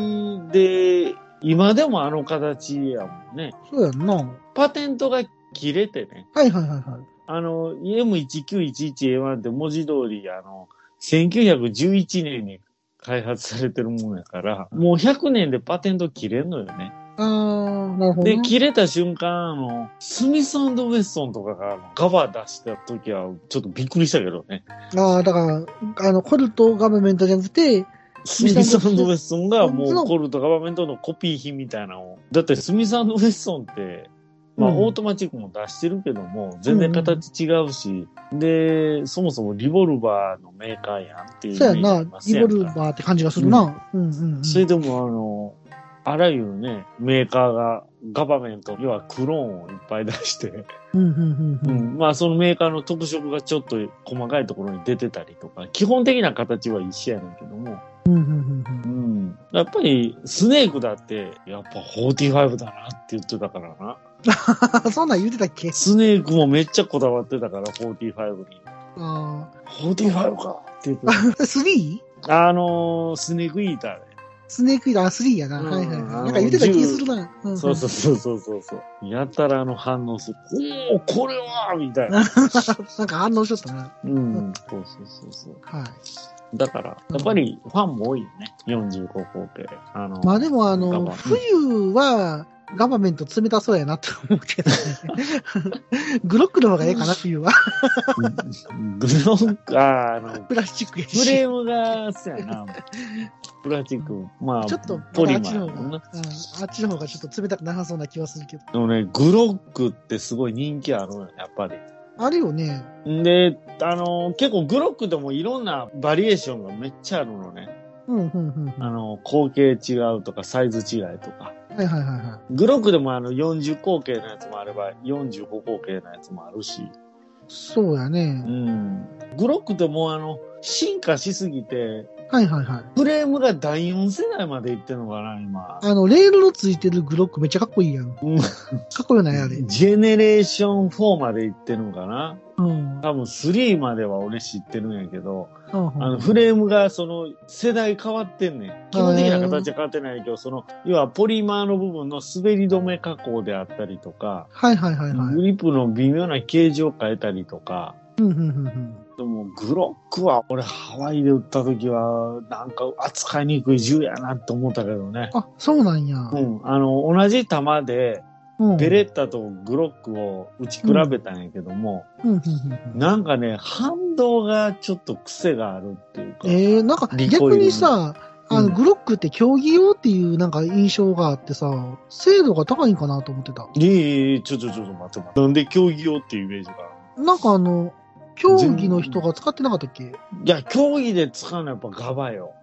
で、今でもあの形やもんね。そうやんな。はいパテントが切れてね。はいはいはい。あの、M1911A1 って文字通り、あの、1911年に開発されてるもんやから、もう100年でパテント切れんのよね。あー、なるほど、で、ね。切れた瞬間、あの、スミスウェッソンとかがガバ出した時は、ちょっとびっくりしたけどね。ああ、だから、あの、コルトガバメントじゃなくて、スミスウェッソンがもそううコルトガバメントのコピー品みたいなのを。だってスミスウェッソンって、まあ、うんオートマチックも出してるけども、全然形違うし、で、そもそもリボルバーのメーカーやんっていうイそうやんなリボルバーって感じがするな。うん、うん、うん。それでもあの、あらゆるね、メーカーがガバメント、要はクローンをいっぱい出して、まあそのメーカーの特色がちょっと細かいところに出てたりとか、基本的な形は一緒やねんけども、うん、うん、うんうん。やっぱりスネークだって、やっぱ45だなって言ってたからな。うん。そんなん言うてたっけ？スネークもめっちゃこだわってたから、45に。あ45かって言ってあ。3? た。あのー、スネークイーターで。スネークイーター3やな。うんはいはいなんか言うてた気するな。うんそうそうそうそうそうそう。やたらあの反応する。おお、これはみたいな。なんか反応しとったな。うん。そうそうそうそう。はい。だから、やっぱりファンも多いよね。45口径。あの、まあでもあの、冬は、ガバメント冷たそうやなって思うけどね。グロックの方がええかな、冬は。グロック、あーあの、プラスチックやフし。レームが、そうやな。プラスチック。まあ、ちょっと、ポリマあっちの方が。あっちの方がちょっと冷たくなさそうな気はするけど。でもね、グロックってすごい人気あるやっぱり。あるよね。んで、あの、結構グロックでもいろんなバリエーションがめっちゃあるのね。うん、うん、うん。あの、口径違うとか、サイズ違いとか。はいはいはいはい。グロックでもあの40口径のやつもあれば、45口径のやつもあるし。そうやうね。ん。グロックでもあの、進化しすぎて、はいはいはい。フレームが第4世代までいってんのかな、今。あの、レールのついてるグロックめっちゃかっこいいやん。かうんっこよないあれ。ジェネレーション4までいってるのかな。うん。多分3までは俺知ってるんやけど、うんあの、フレームがその世代変わってんねん。基本的な形は変わってないけど、その、要はポリマーの部分の滑り止め加工であったりとか、はいはいはいはい。グリップの微妙な形状を変えたりとか、うんうんうんうん。でもグロックは俺ハワイで売った時はなんか扱いにくい銃やなって思ったけどね。あ、そうなんや。うん。あの、同じ弾でうん。ベレッタとグロックを打ち比べたんやけども。なんかね、反動がちょっと癖があるっていうか。ええなんか逆にさ、あの、うんグロックって競技用っていうなんか印象があってさ、精度が高いんかなと思ってた。いえいえ、ちょちょちょ待って待って。なんで競技用っていうイメージがあなんかあの、競技の人が使ってなかったっけ？るいや、競技で使うのはやっぱガバよ。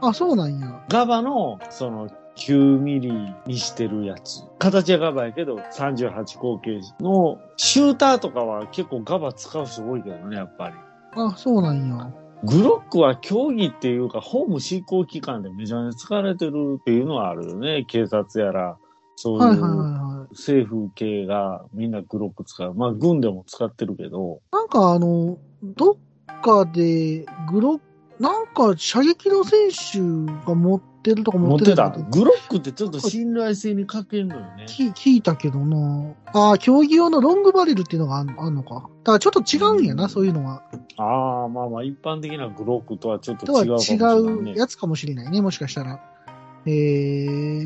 あ、そうなんや。ガバの、その、9ミリにしてるやつ。形はガバやけど、38口径の、シューターとかは結構ガバ使う人多いけどね、やっぱり。あ、そうなんや。グロックは競技っていうか、ホーム執行機関でメジャーに使われてるっていうのはあるよね。警察やら、そうはいうはい。政府系がみんなグロック使う。まあ、軍でも使ってるけど、なんかあの、どっかで、グロなんか射撃の選手が持ってるとか持持っててた。グロックってちょっと信頼性に欠けんのよね。き聞いたけどな。ああ、競技用のロングバレルっていうのがあんのか。だからちょっと違うんやな、そういうのは。ああ、まあまあ、一般的なグロックとはちょっととは違うかもしれない、ね。違うやつかもしれないね、もしかしたら。へ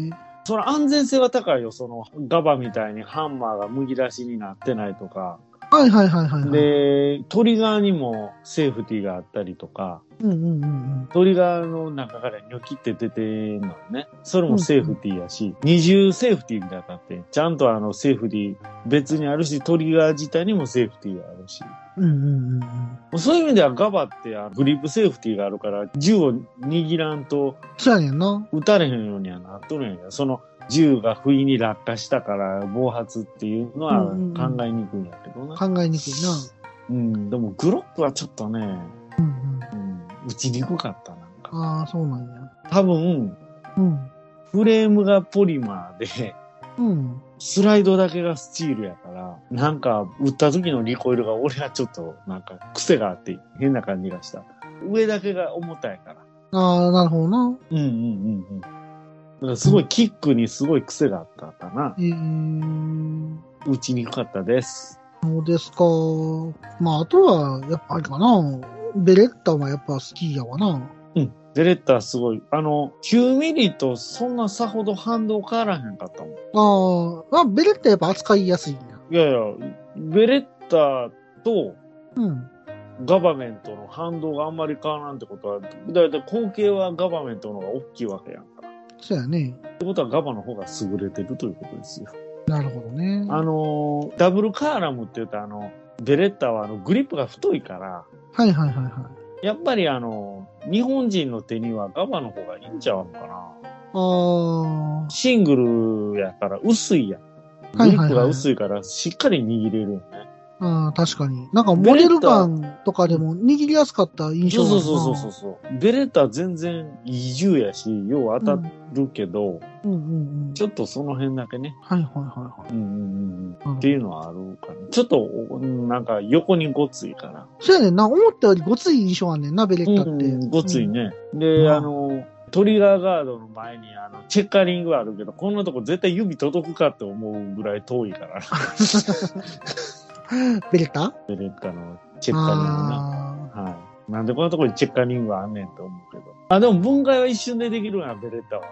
え。その安全性は高いよ。そのガバみたいにハンマーがむき出しになってないとか。はいはいはいはい、はい。で、トリガーにもセーフティーがあったりとか、うんうんうんうん。トリガーの中からニョキって出てんのね。それもセーフティーやし、二重セーフティーみたいなのがあって、ちゃんとあのセーフティー別にあるし、トリガー自体にもセーフティーがあるし。うんうんうんそういう意味ではガバってグリップセーフティーがあるから、銃を握らんとそうやねんな。撃たれへんようにはなっとるんやその銃が不意に落下したから暴発っていうのは考えにくいんやけどな。考えにくいな。うん、でもグロックはちょっとね、うんうん。うん、撃ちにくかったなんか。ああ、そうなんや。多分、うん。フレームがポリマーで、うん。スライドだけがスチールやから、なんか、撃った時のリコイルが俺はちょっと、なんか、癖があって変な感じがした。上だけが重たいから。ああ、なるほどな。うんうんうんうん。すごいキックにすごい癖があったかな。えー、打ちにくかったです。そうですか。まあ、あとは、やっぱあれかな。ベレッタはやっぱ好きやわな。うん。デレッターすごい。あの、9ミリとそんなさほど反動変わらへんかったもん。ああ、まあ、ベレッタやっぱ扱いやすいんや。いやいや、ベレッターとうん。ガバメントの反動があんまり変わらんってことは、だいたい後継はガバメントの方が大きいわけやんか。そうやね。ってことはガバの方が優れてるということですよ。なるほどね。あのー、ダブルカーラムって言うとあの、ベレッタはあの、グリップが太いから、はいはいはいはい。やっぱりあの、日本人の手にはガバの方がいいんちゃうのかな。ああ、シングルやから薄いやん。グリップが薄いからしっかり握れるよね。ああ、確かに。なんか、モデルガンとかでも握りやすかった印象そうそうそうそうそう。ベレッタ全然いい銃やし、よう当たるけど、うんうんうん。ちょっとその辺だけね。はいはいはいはい。うんうんうんうんっていうのはあるかな。ちょっと、うんなんか横にごついから。そうやねんな。思ったよりごつい印象あんねんな、ベレッタって。うん、ごついね。うで、んあの、トリガーガードの前にあの、チェッカリングあるけど、こんなとこ絶対指届くかって思うぐらい遠いから。ベレッタ？ベレッタのチェッカリングな。あはい。なんでこんなとこにチェッカリングがあんねんと思うけど。あ、でも分解は一瞬でできるな、ベレッタは。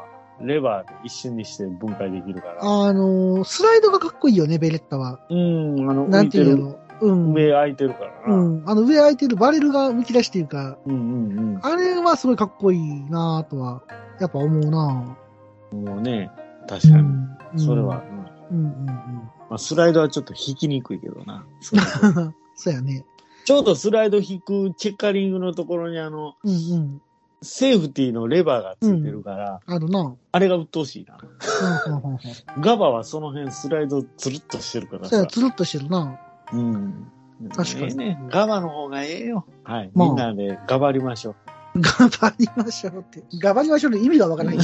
レバーで一瞬にして分解できるから。あ。あのー、スライドがかっこいいよね、ベレッタは。うん、あの、なんていうの？うん。上空いてるからな。うん。あの、上空いてるバレルがむき出していうか、うんうんあれはすごいかっこいいなぁとは、やっぱ思うなうん。もうね、確ぁ。かに。うん。それは、うんうん。うんうんまあ、スライドはちょっと引きにくいけどな。うん。そうやね。ちょうどスライド引くチェッカリングのところにあの、うんうん。セーフティーのレバーがついてるから、あるな。あれが鬱陶しいな。うんうんうんうん。ガバはその辺スライドつるっとしてるからさそうや、。つるっとしてるな。うん。確かにええね。ガバの方がええよ。はい。まあみんなで頑張りましょう。頑張りましょうって。頑張りましょうの意味がわからない。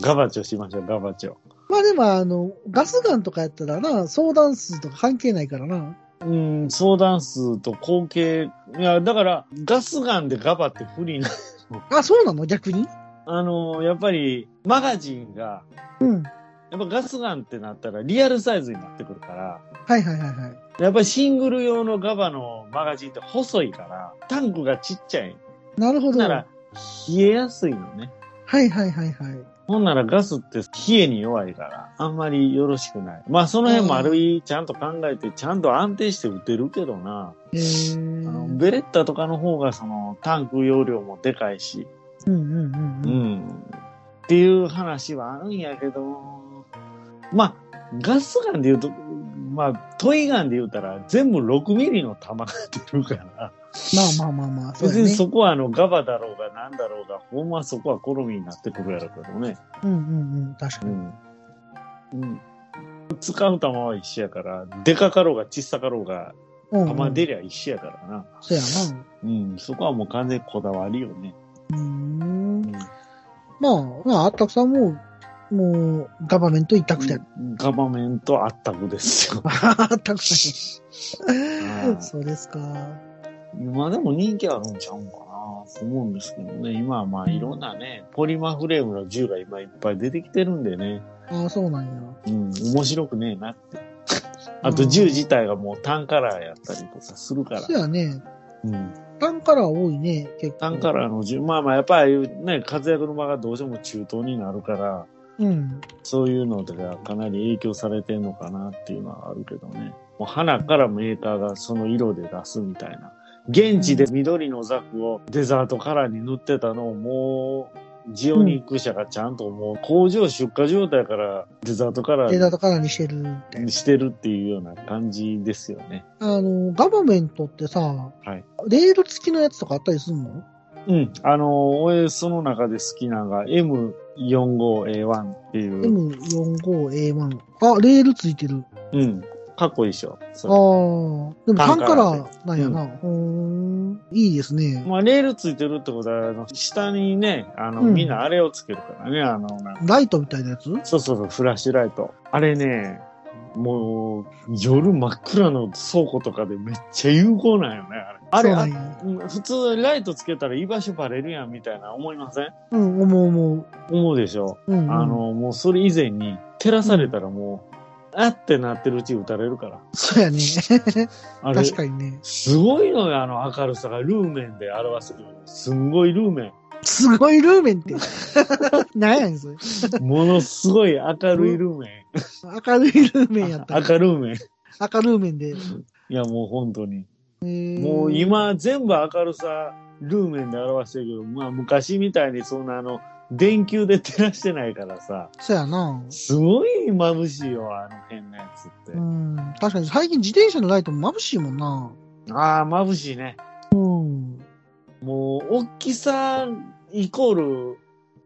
ガバチョしましょう、ガバチョ。まあでも、あの、ガスガンとかやったらな、相談数とか関係ないからな。うん、相談数と後継、いや、だから、ガスガンでガバって不利な、あ、そうなの？逆に？あの、やっぱり、マガジンが、うん。やっぱガスガンってなったらリアルサイズになってくるから、はいはいはいはい。やっぱりシングル用のガバのマガジンって細いから、タンクがちっちゃい。なるほど。なら、冷えやすいのね。はいはいはいはい。ほんならガスって冷えに弱いから、あんまりよろしくない。まあその辺もある意味ちゃんと考えて、ちゃんと安定して打てるけどな。えあのー。ベレッタとかの方がそのタンク容量もでかいし、うんうんうんううん。ん。っていう話はあるんやけど、まあ、ガスガンで言うと、まあ、トイガンで言うたら全部6ミリの弾が出るから、まあまあまあまあ、別に。そこはあのガバだろうがなんだろうが、ほんまそこは好みになってくるやろうけどね。うんうんうん。確かに。うん。うん。使う弾は一緒やから、でかかろうが小さかろうが、うん、うん。弾出りゃ一緒やからな。そうやな。うん。そこはもう完全にこだわりよね。うーんう。ん。まあ、まあ、あったくさんも、もう、ガバメント一択で。ガバメントあったくですよ。あったくさはい ん。そうですか。今でも人気あるんちゃうんかなと思うんですけどね。今はまあいろんなね、ポリマーフレームの銃が今いっぱい出てきてるんでね。ああ、そうなんや。うん、面白くねえなって。あと銃自体がもうタンカラーやったりとかするからそう。やね。うん。タンカラー多いね、結構。タンカラーの銃、まあまあやっぱりね、活躍の場がどうしても中東になるから、うん。そういうのではかなり影響されてんのかなっていうのはあるけどね。もう花からメーカーがその色で出すみたいな。現地で緑のザクをデザートカラーに塗ってたのをもう、ジオニック社がちゃんともう工場出荷状態からデザートカラデザーートカラーにしてるって。にしてるっていうような感じですよね。あの、ガバメントってさ、はいレール付きのやつとかあったりすんの？うん。あの、俺その中で好きなのが M45A1 っていう。?M45A1。あ、レール付いてる。うん。かっこいいでしょ。そああ。でもタンカラタンカラーーなんやな。ほーん。いいですね。まあ、レールついてるってことは、あの下にね、あの、うんみんなあれをつけるからね、あの、ライトみたいなやつ？そうそうそう、フラッシュライト。あれね、もう、夜真っ暗の倉庫とかでめっちゃ有効なんよね、あれ。あれ、普通ライトつけたら居場所バレるやんみたいな思いません？うん、思う思う。思うでしょ、うん、うん。あ、の、もうそれ以前に照らされたらもう、あってなってるうち撃たれるから。そうやね。あれ、確かにね。すごいのよ、あの明るさがルーメンで表せる。すんごいルーメン。すごいルーメンって。なんやねん、それ。ものすごい明るいルーメ明るいルーメンやった。赤ルーメン。赤ルーメンで。いや、もう本当に。えーもう、今全部明るさ、ルーメンで表してるけど、まあ昔みたいにそんなあの、電球で照らしてないからさ、そうやな。すごい眩しいよ、あの変なやつってう。ん。確かに最近自転車のライトも眩しいもんな。ああ、眩しいね。うん。もう、大きさイコール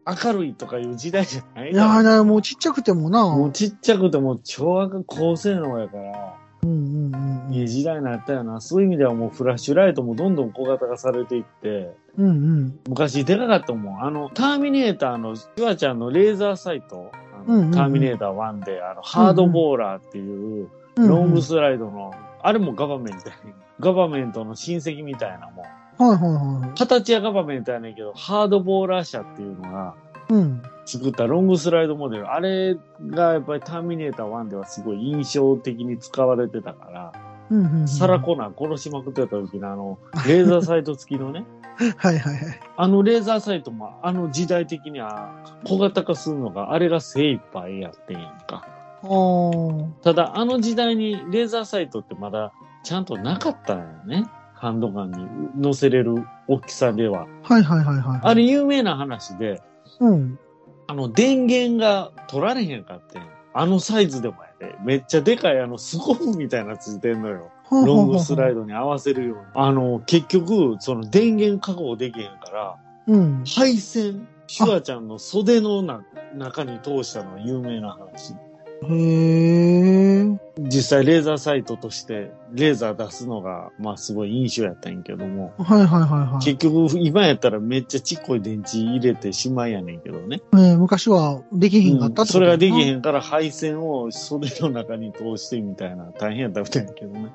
明るいとかいう時代じゃないいやからーな、もうちっちゃくてもな。もうちっちゃくても超赤高性能やから、うんうんうん。いい時代になったよな。そういう意味ではもうフラッシュライトもどんどん小型化されていって、うんうん。昔でかかったもん。あの、ターミネーターの、シュワちゃんのレーザーサイト、あのうんうんうんターミネーター1で、あの、ハードボーラーっていう、うんうんロングスライドの、あれもガバメントやねんガバメントの親戚みたいなもん。はいはいはい。形はガバメントやねんけど、ハードボーラー社っていうのがうん。作ったロングスライドモデル、あれがやっぱりターミネーター1ではすごい印象的に使われてたから、うんうんうん。サラコナー殺しまくってた時のあの、レーザーサイト付きのね、はいはいはい。あのレーザーサイトも、あの時代的には小型化するのが、あれが精一杯やってんやんか。ただ、あの時代にレーザーサイトってまだちゃんとなかったんやね。ハンドガンに乗せれる大きさでは。はいはいはいはい。あれ有名な話で、うん。あの電源が取られへんかってん。あのサイズでもやで。めっちゃでかいあのスコープみたいなのついてんのよ。ロングスライド。ドに合わせるように。あの、結局、その電源確保できへんから、うん。配線、シュワちゃんの袖のな中に通したのは有名な話。へー。実際レーザーサイトとしてレーザー出すのが、まあすごい印象やったんやけども、はいはいはいはい。結局今やったらめっちゃちっこい電池入れてしまいやねんけどね。えー昔はできひんかったってことそれができへん。んから配線を袖の中に通してみたいな大変やったみたいやけどね。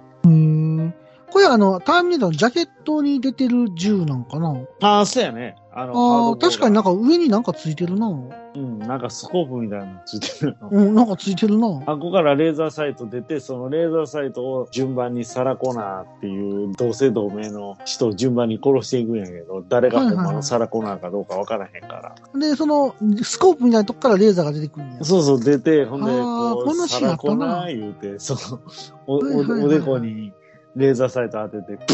これあの、ターミネーターのジャケットに出てる銃なんかな？ああ、そうやね。あの、ああ、確かになんか。か上になんかついてるな。うん、なんかスコープみたいなのついてるの。うん、なんかついてるな。あここからレーザーサイト出て、そのレーザーサイトを順番にサラコナーっていう同姓同名の人を順番に殺していくんやけど、誰がほんまのサラコナーかどうかわからへんから。で、その、スコープみたいなとこからレーザーが出てくるんや。そうそう、出て、ほんで、こう、こサラコナー言うて、その、お、おでこにレーザーサイト当てて、プ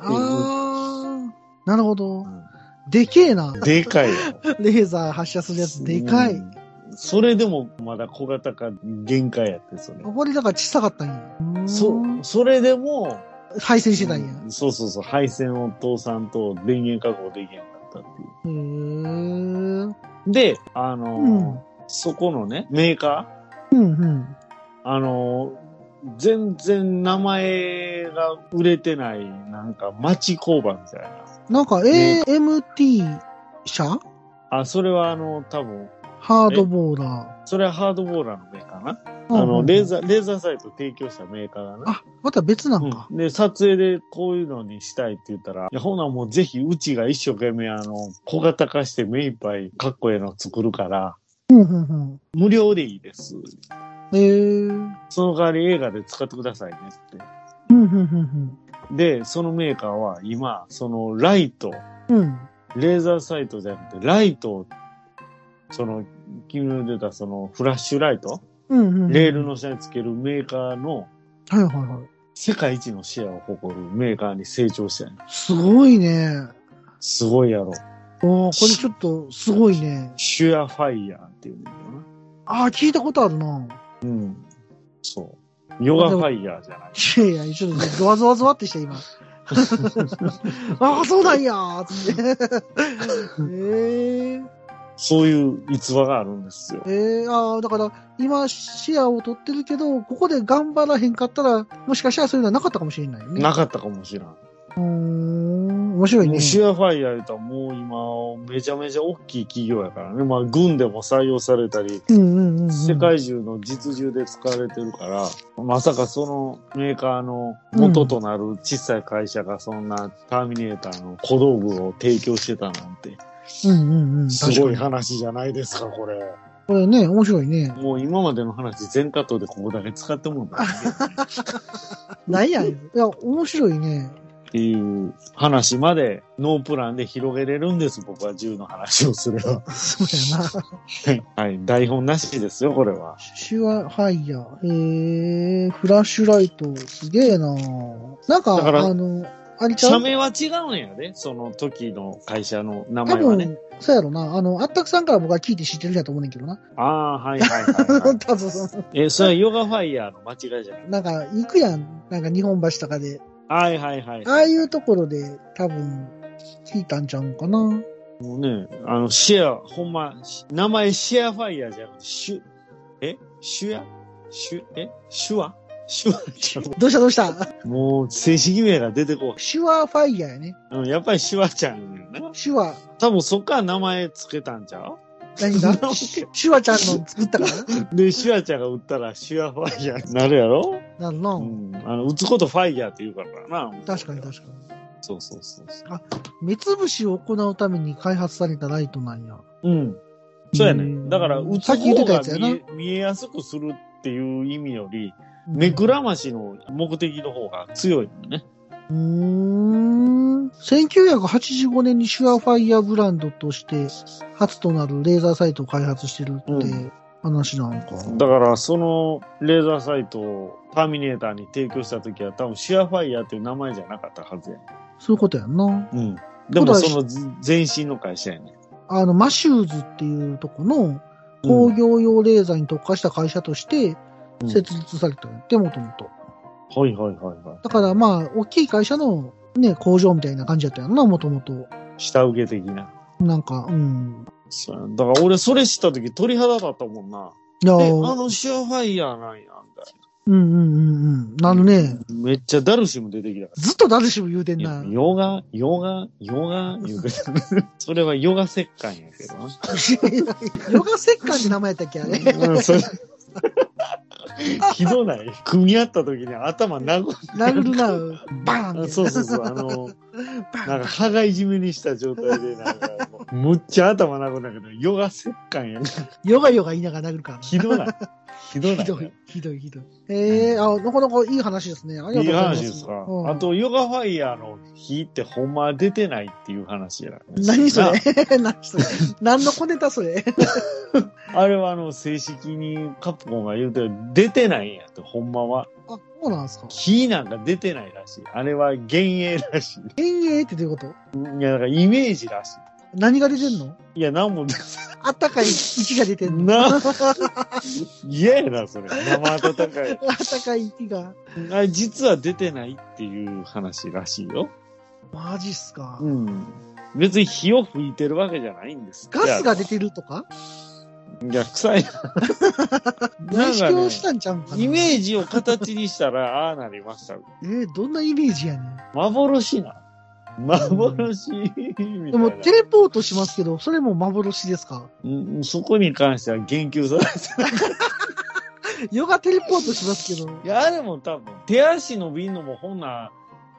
ああ、なるほど。んでけえな。でかいよ。レーザー発射するやつでかい。うんそれでもまだ小型化限界やって、それ。これだから小さかったんや。そ、それでも、配線してたんや。うんそうそうそう、配線を通さんと電源確保できなかったってい。う。で、あのーうんそこのね、メーカうんうん。ー、あのー全然名前が売れてない、なんか町工場みたいな。なんかね AMT 社？あ、それはあの、多分、ハードボーラそれはハードボーラーのメーカーな？ー。あの、レーー。ザー、レーザーサイト提供したメーカーがな。あ、また別なんか。うんで、撮影でこういうのにしたいって言ったら、いや、ほなもうぜひ、うちが一生懸命あの、小型化して目いっぱいかっこええの作るから、うんうんうん。無料でいいです。えー。その代わり映画で使ってくださいねっうんうんうんて。で、そのメーカーは今、そのライト、うん。うん。レーザーサイトじゃなくて、ライトを、その、君の出たそのフラッシュライト、うんうんうん。レールの下につけるメーカーのはいはいはい。世界一のシェアを誇るメーカーに成長したんやすごいね。すごいやろ。おーこれちょっとすごいね。シュアファイヤーっていうんだよな。ああ、聞いたことあるな。うん。そう。ヨガファイヤーじゃない。いやいや、ちょっとゾワゾワゾワってして今。あ あ、そうなんやーつって。ええそういう逸話があるんですよ。ええああ、だから、今、シェアを取ってるけど、ここで頑張らへんかったら、もしかしたらそういうのはなかったかもしれないよね。なかったかもしれん。うーん、面白いね。アファイヤー言うたらもう今、めちゃめちゃ大きい企業やからね。まあ、軍でも採用されたり。世界中の実銃で使われてるから、まさかそのメーカーの元となる小さい会社がそんなターミネーターの小道具を提供してたなんて、うんうんうん。すごい。話じゃないですか、これ。これね、面白いね。もう今までの話全カットでここだけ使ってもんだ、ね、なんや、いや、面白いね。っていう話までノープランで広げれるんです、僕は銃の話をすれば。そうやな。はい。台本なしですよ、これは。シュアファイヤー。へえ、フラッシュライト、すげえななんか、だからあの、あれちゃう？社名は違うんやで、その時の会社の名多前はね。分、そうやろな。あの、あったくさんから僕は聞いて知ってるんやと思うねんけどな。ああ、はいはいはい、はい。多分、え、それはヨガファイヤーの間違いじゃない？なんか、行くやん。なんか、日本橋とかで。はいはいはい。ああいうところで、多分、聞いたんちゃうんかな。もうね、あの、シェア、ほんま、名前シェアファイヤーじゃなくて、シュ、え？シュアシュ、え？シュア？シュアちゃう？どうしたどうした？もう、正式名が出てこシュアファイヤーやね。う。うん、やっぱりシュアちゃんやな。シュア、多分そっから名前つけたんちゃう？何が？シュアちゃんの作ったから？で、シュアちゃんが売ったらシュアファイヤーになるやろ？なるな。うん。あの、打つことファイヤーって言うからな。確かに確かに。そうそうそうそう。目つぶしを行うために開発されたライトなんや。うん。そうやね。うんだから、打つさっき言って方が見え見えやすくするっていう意味より、目くらましの目的の方が強いのね。うーん。1985年にシュアファイヤーブランドとして初となるレーザーサイトを開発してるうって話なのか。だから、そのレーザーサイトをターミネーターに提供した時は多分シュアファイヤーっていう名前じゃなかったはずや。そういうことやんな。うん。でもその前身の会社やね。あの、マシューズっていうとこの工業用レーザーに特化した会社としてうん設立されたんやって、もともと。はいはいはいはだからまあ、大きい会社のね、工場みたいな感じやったやんな、もともと。い。下請け的な。なんか、うん。そうやだから俺それ知った時鳥肌だったもんな。いやえ、あーのシュアファイヤーなんや、みたいうんうんうんうん。なるね。な。めっちゃダルシム出てきたかずっとダルシム言うてんら。な。ヨガ、ヨガ、ヨガ、言うてた。それはヨガ石棺やけどな。ヨガ石棺って名前やったっけあれ。うんそれひどない。組み合った時に頭殴る。殴るな、バーン。そうそうそう。あの、なんか歯がいじめにした状態で、なんかむっちゃ頭殴るんだけど、ヨガ折感やな。ヨガヨガ言いながら殴るからな。ひどない。ひどない。ひどい、ひどい、ひどい。ええあ、なかなかいい話ですね。ありがとういいございます。話ですか？うんあと、ヨガファイヤーの火ってほんまは出てないっていう話やな。何そなれ 何それ？何の小ネタそれ？あれはあの、正式にカプコンが言うてる、出てないんやって、ほんまは。あ、そうなんですか？火なんか出てないらしい。あれは幻影らし遠泳ってどういうこと？い。いや、だからイメージらし何が出てんの？い。いや、なんも出てあったかい息が出てんの？なあっ嫌やな、それ。生温かい。たかい息が。あれ、実は出てないっていう話らしいよ。マジっすか。うん。別に火を吹いてるわけじゃないんです。ガスが出てるとか？いや、臭いな。内視鏡したんちゃうんかなイメージを形にしたら、ああなりました。えーどんなイメージやねん。幻な。幻みたいな。でも、テレポートしますけど、それも幻ですか？うんそこに関しては言及されてヨガテレポートしますけど。いや、あれも多分、手足伸びんのもほんな、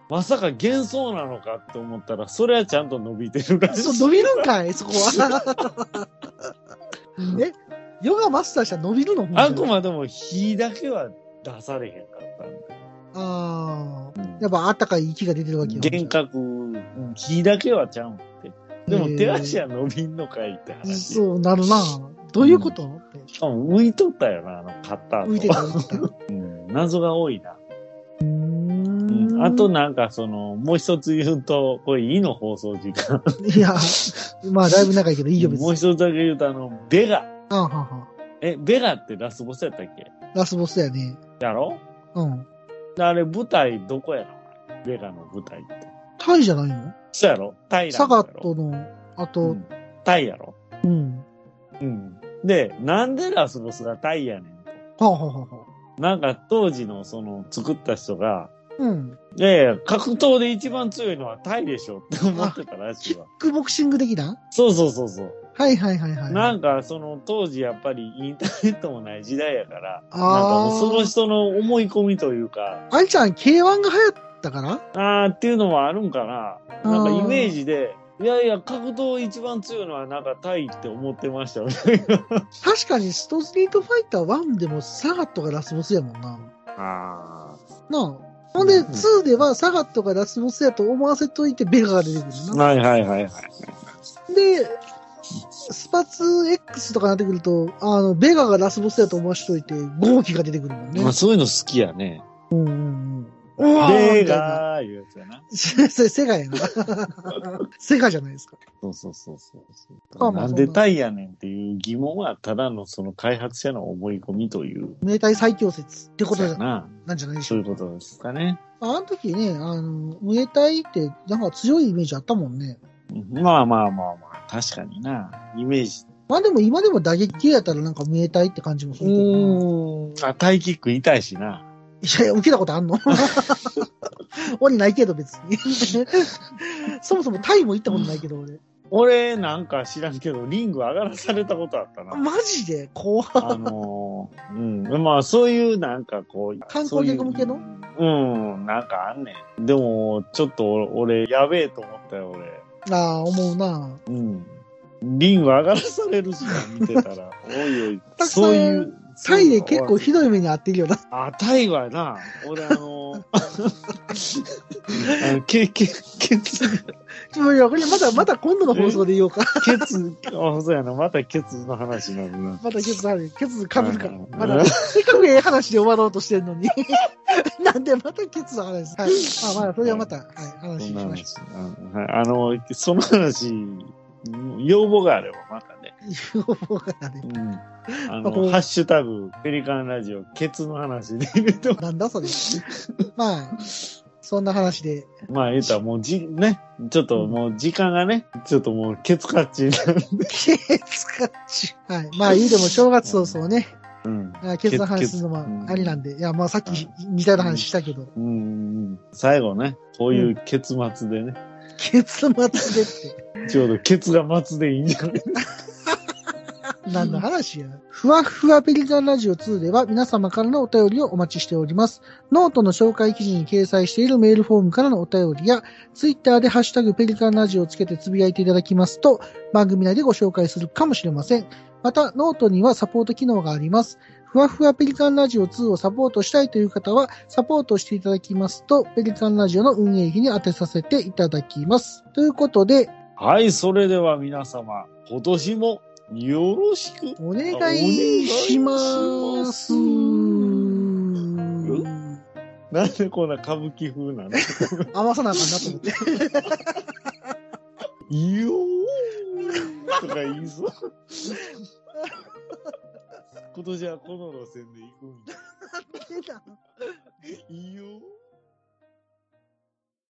まさか幻想なのかって思ったら、それはちゃんと伸びてるらしい。そう、伸びるんかい、そこは。えヨガマスターしたら伸びるの？あくまでも火だけは出されへんかったんで。ああ。うんやっぱあったかい息が出てるわけよ。幻覚、うん火だけはちゃうんって。でも手足は伸びんのかいって話。そうなるな。どういうこと、ってしかも浮いとったよな、あのカッターと。浮いてた、浮いてた。うん謎が多いな。うーんあと、なんかその、もう一つ言うと、これいいの放送時間。いや、まあだいぶ長いけどいいよ別に。もう一つだけ言うと、あの、ベガ。あははえ、ベガってラスボスやったっけ？ラスボスやね。やろ？うん。あれ、舞台どこやろベガの舞台って。タイじゃないの？そうやろタイラサガットの、あうと、んタイやろうん。うん。で、なんでラスボスがタイやねんと。はあ、はあはあはあ、なんか当時のその作った人が、うん。いやいや、格闘で一番強いのはタイでしょって思ってたらしキッいわ。クボクシング的な？そうそうそうそう。はいはいはいはい。なんかその当時やっぱりインターネットもない時代やから、なんかもうその人の思い込みというか、あいちゃん K1 が流行ったからあーっていうのもあるんかな。なんかイメージで、いやいや、格闘一番強いのはなんかタイって思ってましたみたいな。確かにストリートファイター1でもサガットがラスボスやもんな。あなあ。ほんで、うん2ではサガットがラスボスやと思わせといてベガが出てくるあ。な。はいはいはいはい。で、スパツ X とかなってくると、あの、ベガがラスボスやと思わせといて、ゴーキが出てくるもんね。まあそういうの好きやね。うんうんうん。うわーベみたいなガーいうやつやな。それセガやな。セガじゃないですか。そうそうそうそうそう。まあまあなんでタイやねんっていう疑問はただのその開発者の思い込みという。明体最強説ってことやな。なんじゃないでしょうか。そういうことですかね。あの時ね、あの、ムエタイってなんか強いイメージあったもんね。まあまあまあまあ、確かにな。イメージ。まあでも今でも打撃系やったらなんかムエタイって感じもするけどな。ーん。あ、タイキック痛いしな。いやいや、受けたことあんの？俺ないけど別に。そもそもタイも行ったことないけど俺。俺なんか知らんけど、リング上がらされたことあったな。マジで？怖あのー、うん。まあそういうなんかこう。観光客向けの？そういううん、なんかあんねん。でも、ちょっと俺、やべえと思ったよ、俺。ああ、思うな。うん。リング上がらされるしな、見てたら。おいおい、そういう。タイで結構ひひどい目に遭ってるよな。あ、タイはな、俺あの、あの、け、け、ケツ、ちょいや、これまた、また今度の放送で言おうか。ケツ、あ、そうやな、またケツの話になるな。またケツある。ケツかぶるからうん。まだ、せっかくええ話で終わろうとしてんのに。なんでまたケツの話はい。あ、まあ、それはまた、はい、話しましょ話。あはいあの、その話、要望があれば、またね。う。要望がね。うん。あの、ハッシュタグ、ペリカンラジオ、ケツの話で入れてもなんだそれ。まあ、そんな話で。まあ、言ったらもうじ、ね、ちょっともう時間がね、ちょっともうケツカッチになるんで。ケツかっち。はい。まあ、言うても正月早々ね、うん。あケツの話するのもありなんで。いや、まあ、さっき似たような話したけど、うんうん。最後ね、こういう結末でね、ケツ末でって。ちょうどケツが末でいいんじゃない何の話や。ふわふわペリカンラジオ2では皆様からのお便りをお待ちしております。ノートの紹介記事に掲載しているメールフォームからのお便りや、ツイッターでハッシュタグペリカンラジオをつけてつぶやいていただきますと、番組内でご紹介するかもしれません。また、ノートにはサポート機能があります。ふわふわペリカンラジオ2をサポートしたいという方は、サポートしていただきますと、ペリカンラジオの運営費に当てさせていただきます。ということで、はい、それでは皆様、今年もよろしく。お願いします。なんでこんな歌舞伎風なの？合わさなあかんなと思って。いよーとか言いそう。今年はこの路線で行くんだ。いいよー